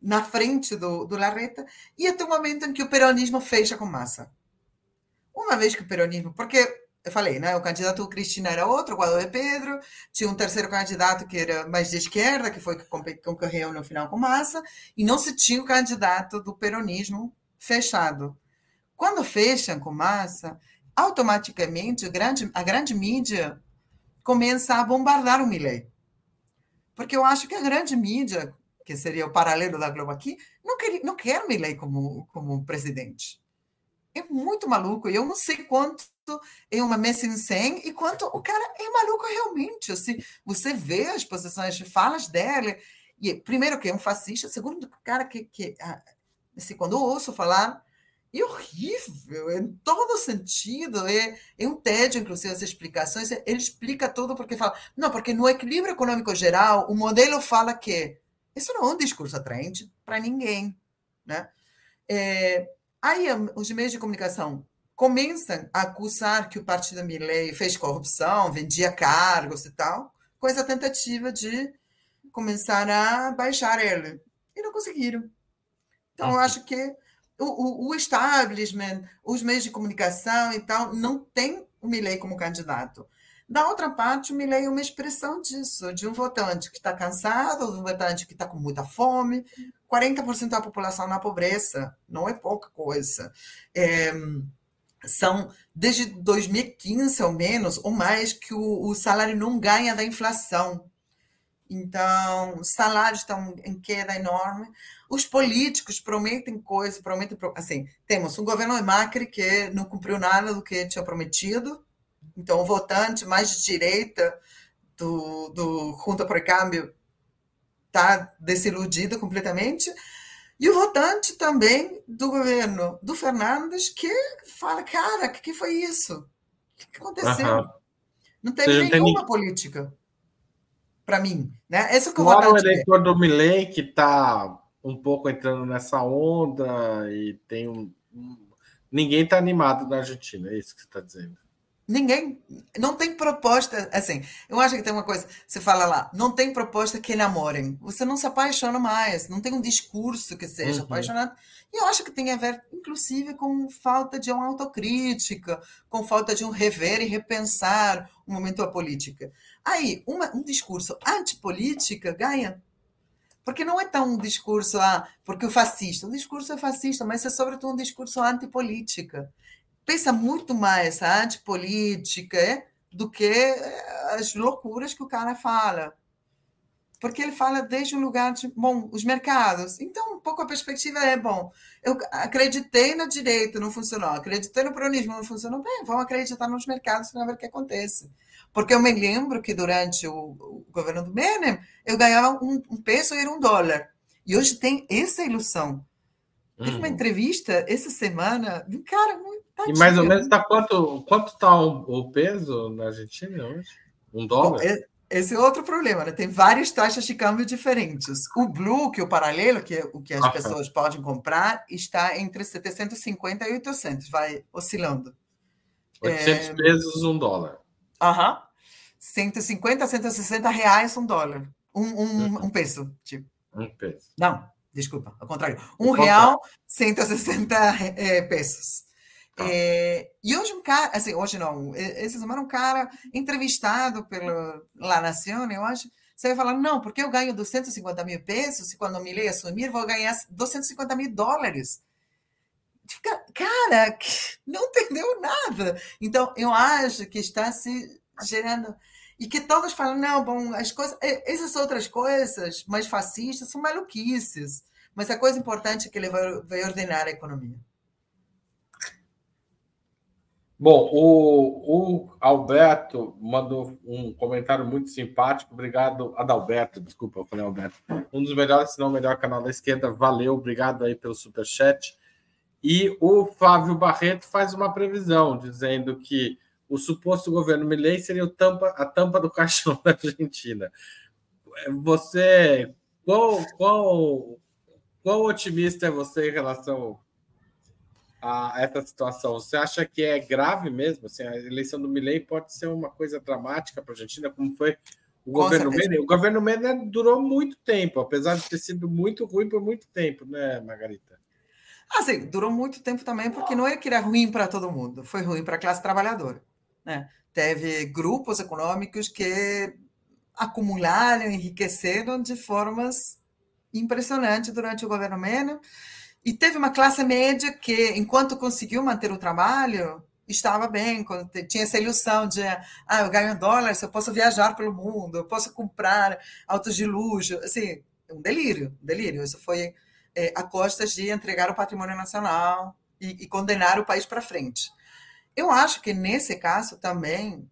na frente do, do Larreta, e até o momento em que o peronismo fecha com massa. Uma vez que o peronismo, porque eu falei, né, o candidato Cristina era outro, o Guadalupe Pedro, tinha um terceiro candidato que era mais de esquerda, que foi que concorreu no final com massa, e não se tinha o candidato do peronismo fechado. Quando fecham com massa, automaticamente a grande, a grande mídia começa a bombardar o Milley. Porque eu acho que a grande mídia, que seria o paralelo da Globo aqui, não quer, não quer como, como presidente. É muito maluco. Eu não sei quanto é uma messa em 100 e quanto o cara é maluco realmente. Assim, você vê as posições, falas dele. E, primeiro, que é um fascista. Segundo, o cara que, que assim, quando eu ouço falar é horrível, em todo sentido, é, é um tédio, inclusive, as explicações. Ele explica tudo porque fala, não, porque no equilíbrio econômico geral, o modelo fala que Isso não é um discurso atraente para ninguém. Né? É, aí os meios de comunicação começam a acusar que o partido Milley fez corrupção, vendia cargos e tal, com essa tentativa de começar a baixar ele. E não conseguiram. Então, eu acho que o, o, o establishment, os meios de comunicação e tal, não tem o Milley como candidato. Da outra parte, o Milley é uma expressão disso, de um votante que está cansado, de um votante que está com muita fome. 40% da população na pobreza, não é pouca coisa. É, são, desde 2015, ao menos, ou mais, que o, o salário não ganha da inflação. Então, os salários estão em queda enorme. Os políticos prometem coisas, prometem. Assim, temos um governo Macri que não cumpriu nada do que tinha prometido, então, o votante mais de direita do, do Junta por Câmbio está desiludido completamente. E o votante também do governo do Fernandes, que fala, cara, o que, que, foi isso? O que, aconteceu? Uhum. Não teve Você nenhuma tem... política para mim. Né? Esse é que o votante o eleitor do Milley que está um pouco entrando nessa onda e tem um... Ninguém está animado na Argentina, é isso que você está dizendo. Ninguém. Não tem proposta. Assim, eu acho que tem uma coisa. Você fala lá, não tem proposta que namorem. Você não se apaixona mais. Não tem um discurso que seja uhum. apaixonado. E eu acho que tem a ver, inclusive, com falta de uma autocrítica, com falta de um rever e repensar o momento da política. Aí, uma, um discurso antipolítica ganha. Porque não é tão um discurso, ah, porque o fascista. O discurso é fascista, mas é sobretudo um discurso antipolítica pensa muito mais a antipolítica é, do que eh, as loucuras que o cara fala. Porque ele fala desde um lugar de, bom, os mercados. Então, um pouco a perspectiva é, bom, eu acreditei na direita, não funcionou. Acreditei no peronismo, não funcionou. Bem, vamos acreditar nos mercados para ver o que acontece. Porque eu me lembro que durante o, o governo do Menem, eu ganhava um, um peso e era um dólar. E hoje tem essa ilusão. Teve uma uhum. entrevista essa semana de um cara muito Tadinha. E mais ou menos tá quanto quanto tá o, o peso na Argentina hoje? Um dólar? Bom, esse é outro problema, né? Tem várias taxas de câmbio diferentes. O Blue, que é o paralelo, que é o que as ah, pessoas podem comprar, está entre 750 e 800, vai oscilando. 800 é... pesos, um dólar. Aham. 150 a 160 reais, um dólar. Um, um, uhum. um peso, tipo. Um peso. Não, desculpa, ao contrário. Um real, 160 é, pesos. É, e hoje um cara, assim, hoje não, essa semana um cara entrevistado pelo La Nación, eu acho, você vai falar, não, porque eu ganho 250 mil pesos e quando o Milley assumir vou ganhar 250 mil dólares. Fica, cara, não entendeu nada. Então, eu acho que está se gerando... E que todos falam, não, bom, as coisas, essas outras coisas mais fascistas são maluquices. Mas a coisa importante é que ele vai, vai ordenar a economia. Bom, o, o, Alberto mandou um comentário muito simpático. Obrigado, Adalberto, desculpa, eu falei Alberto. Um dos melhores, se não o melhor canal da esquerda. Valeu, obrigado aí pelo superchat. E o Flávio Barreto faz uma previsão, dizendo que o suposto governo Milei seria o tampa, a tampa do caixão da Argentina. Você, qual, qual, qual otimista é você em relação a essa situação? Você acha que é grave mesmo? Assim, a eleição do Milley pode ser uma coisa dramática para a Argentina, como foi o Com governo Menem? O governo Menem durou muito tempo, apesar de ter sido muito ruim por muito tempo, né, Margarita? Assim, durou muito tempo também, porque não é que era ruim para todo mundo, foi ruim para a classe trabalhadora. Né? Teve grupos econômicos que acumularam, enriqueceram de formas impressionantes durante o governo Menem. E teve uma classe média que, enquanto conseguiu manter o trabalho, estava bem, tinha essa ilusão de, ah, eu ganho dólares, eu posso viajar pelo mundo, eu posso comprar autos de luxo, assim, um delírio, um delírio. Isso foi é, a costas de entregar o patrimônio nacional e, e condenar o país para frente. Eu acho que nesse caso também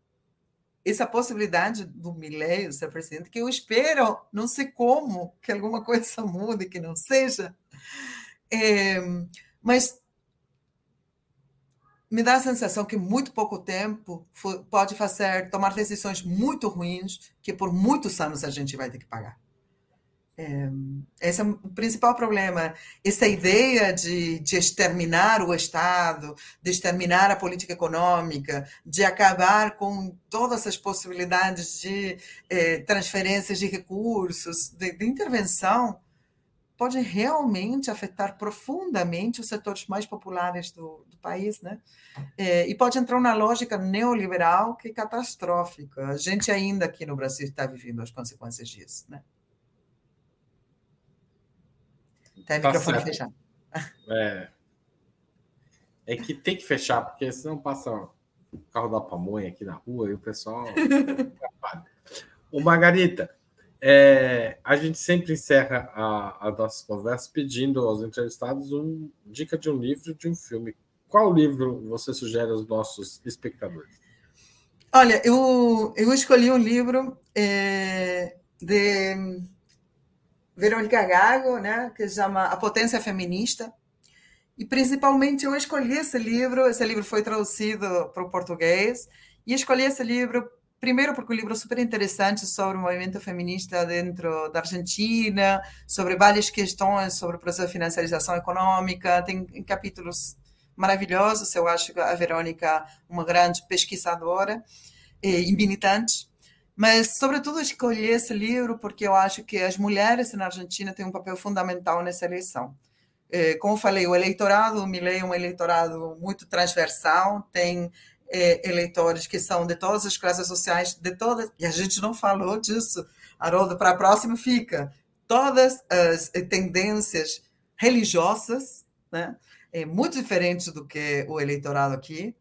essa possibilidade do Milley ser presidente, que eu espero, não sei como, que alguma coisa mude, que não seja, é, mas me dá a sensação que muito pouco tempo pode fazer tomar decisões muito ruins que por muitos anos a gente vai ter que pagar. É, esse é o principal problema. Essa ideia de, de exterminar o Estado, de exterminar a política econômica, de acabar com todas as possibilidades de eh, transferências de recursos, de, de, intervenção, pode realmente afetar profundamente os setores mais populares do, do país, né? É, e pode entrar na lógica neoliberal que é catastrófica. A gente ainda aqui no Brasil está vivendo as consequências disso, né? Tem tá microfone certo. fechado. É. É que tem que fechar, porque senão passa o carro da pamonha aqui na rua e o pessoal. o Margarita, é, a gente sempre encerra a, a nossa conversa pedindo aos entrevistados uma dica de um livro de um filme. Qual livro você sugere aos nossos espectadores? Olha, eu, eu escolhi um livro é, de Verônica Gago, né, que chama A Potência Feminista. E principalmente eu escolhi esse livro, esse livro foi traduzido para o português, e escolhi esse livro primeiro porque o um livro é super interessante sobre o movimento feminista dentro da Argentina, sobre várias questões sobre o processo de financiarização econômica, tem capítulos maravilhosos, eu acho a Verônica uma grande pesquisadora e militante. Mas, sobretudo, escolhi esse livro porque eu acho que as mulheres na Argentina têm um papel fundamental nessa eleição. É, como falei, o eleitorado do Milei é um eleitorado muito transversal, tem é, eleitores que são de todas as classes sociais, de todas, e a gente não falou disso, Haroldo, para a próxima fica, todas as tendências religiosas, né? é muito diferente do que o eleitorado aqui,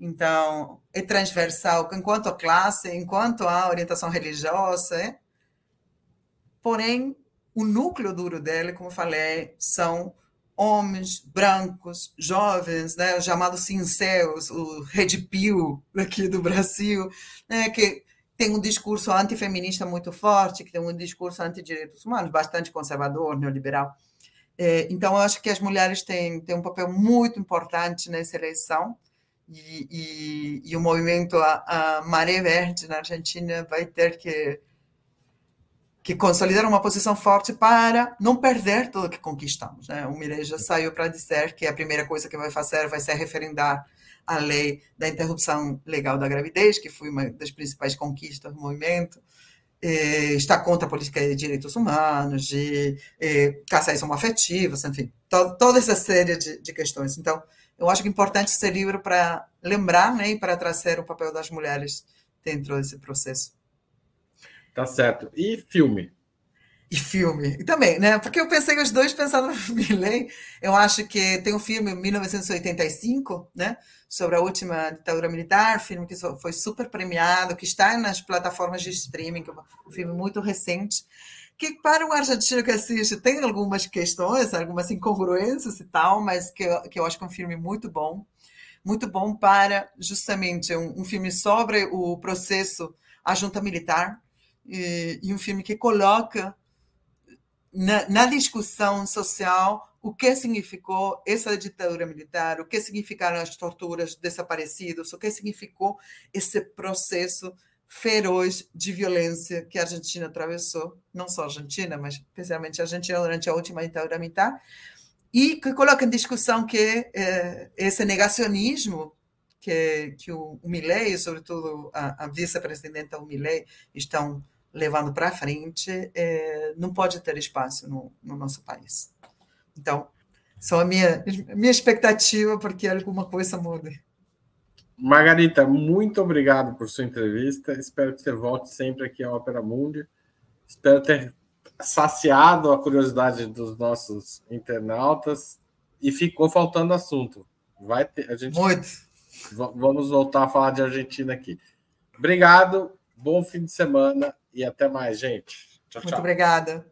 então, é transversal enquanto classe, enquanto a orientação religiosa. É? Porém, o núcleo duro dele, como falei, são homens brancos, jovens, né, os chamados sinceros, o Red Pill aqui do Brasil, né, que tem um discurso antifeminista muito forte, que tem um discurso anti-direitos humanos, bastante conservador, neoliberal. É, então, eu acho que as mulheres têm, têm um papel muito importante nessa eleição, e, e, e o movimento a, a, Maré Verde na Argentina vai ter que, que consolidar uma posição forte para não perder tudo que conquistamos. Né? O Milei já saiu para dizer que a primeira coisa que vai fazer vai ser referendar a lei da interrupção legal da gravidez, que foi uma das principais conquistas do movimento. está contra a política de direitos humanos, de eh, caçação homoafetivas, enfim, to, toda essa série de, de questões. Então, eu acho que é importante esse livro para lembrar né, e para trazer o papel das mulheres dentro desse processo. Tá certo. E filme? E filme. E também, né? Porque eu pensei os dois pensando no Milley. Eu acho que tem um filme 1985, né? Sobre a última ditadura militar, filme que foi super premiado, que está nas plataformas de streaming, que é um filme muito recente que para um argentino que assiste tem algumas questões, algumas incongruências e tal, mas que, que eu acho que é um filme muito bom. Muito bom para justamente um, um filme sobre o processo, a junta militar, e, e um filme que coloca na, na, discussão social o que significou essa ditadura militar, o que significaram as torturas desaparecidos, o que significou esse processo feroz de violência que a Argentina atravessou, não só a Argentina, mas especialmente a Argentina durante a última ditadura militar, e que coloca em discussão que eh, esse negacionismo que, que o, o Milley, sobretudo a, a vice-presidenta Milley, estão levando para frente, eh, não pode ter espaço no, no nosso país. Então, só a minha, minha expectativa porque alguma coisa mude. Margarita, muito obrigado por sua entrevista. Espero que você volte sempre aqui à Ópera Mundi. Espero ter saciado a curiosidade dos nossos internautas e ficou faltando assunto. Vai ter, a gente muito. Vamos voltar a falar de Argentina aqui. Obrigado, bom fim de semana e até mais, gente. Tchau, Muito obrigada.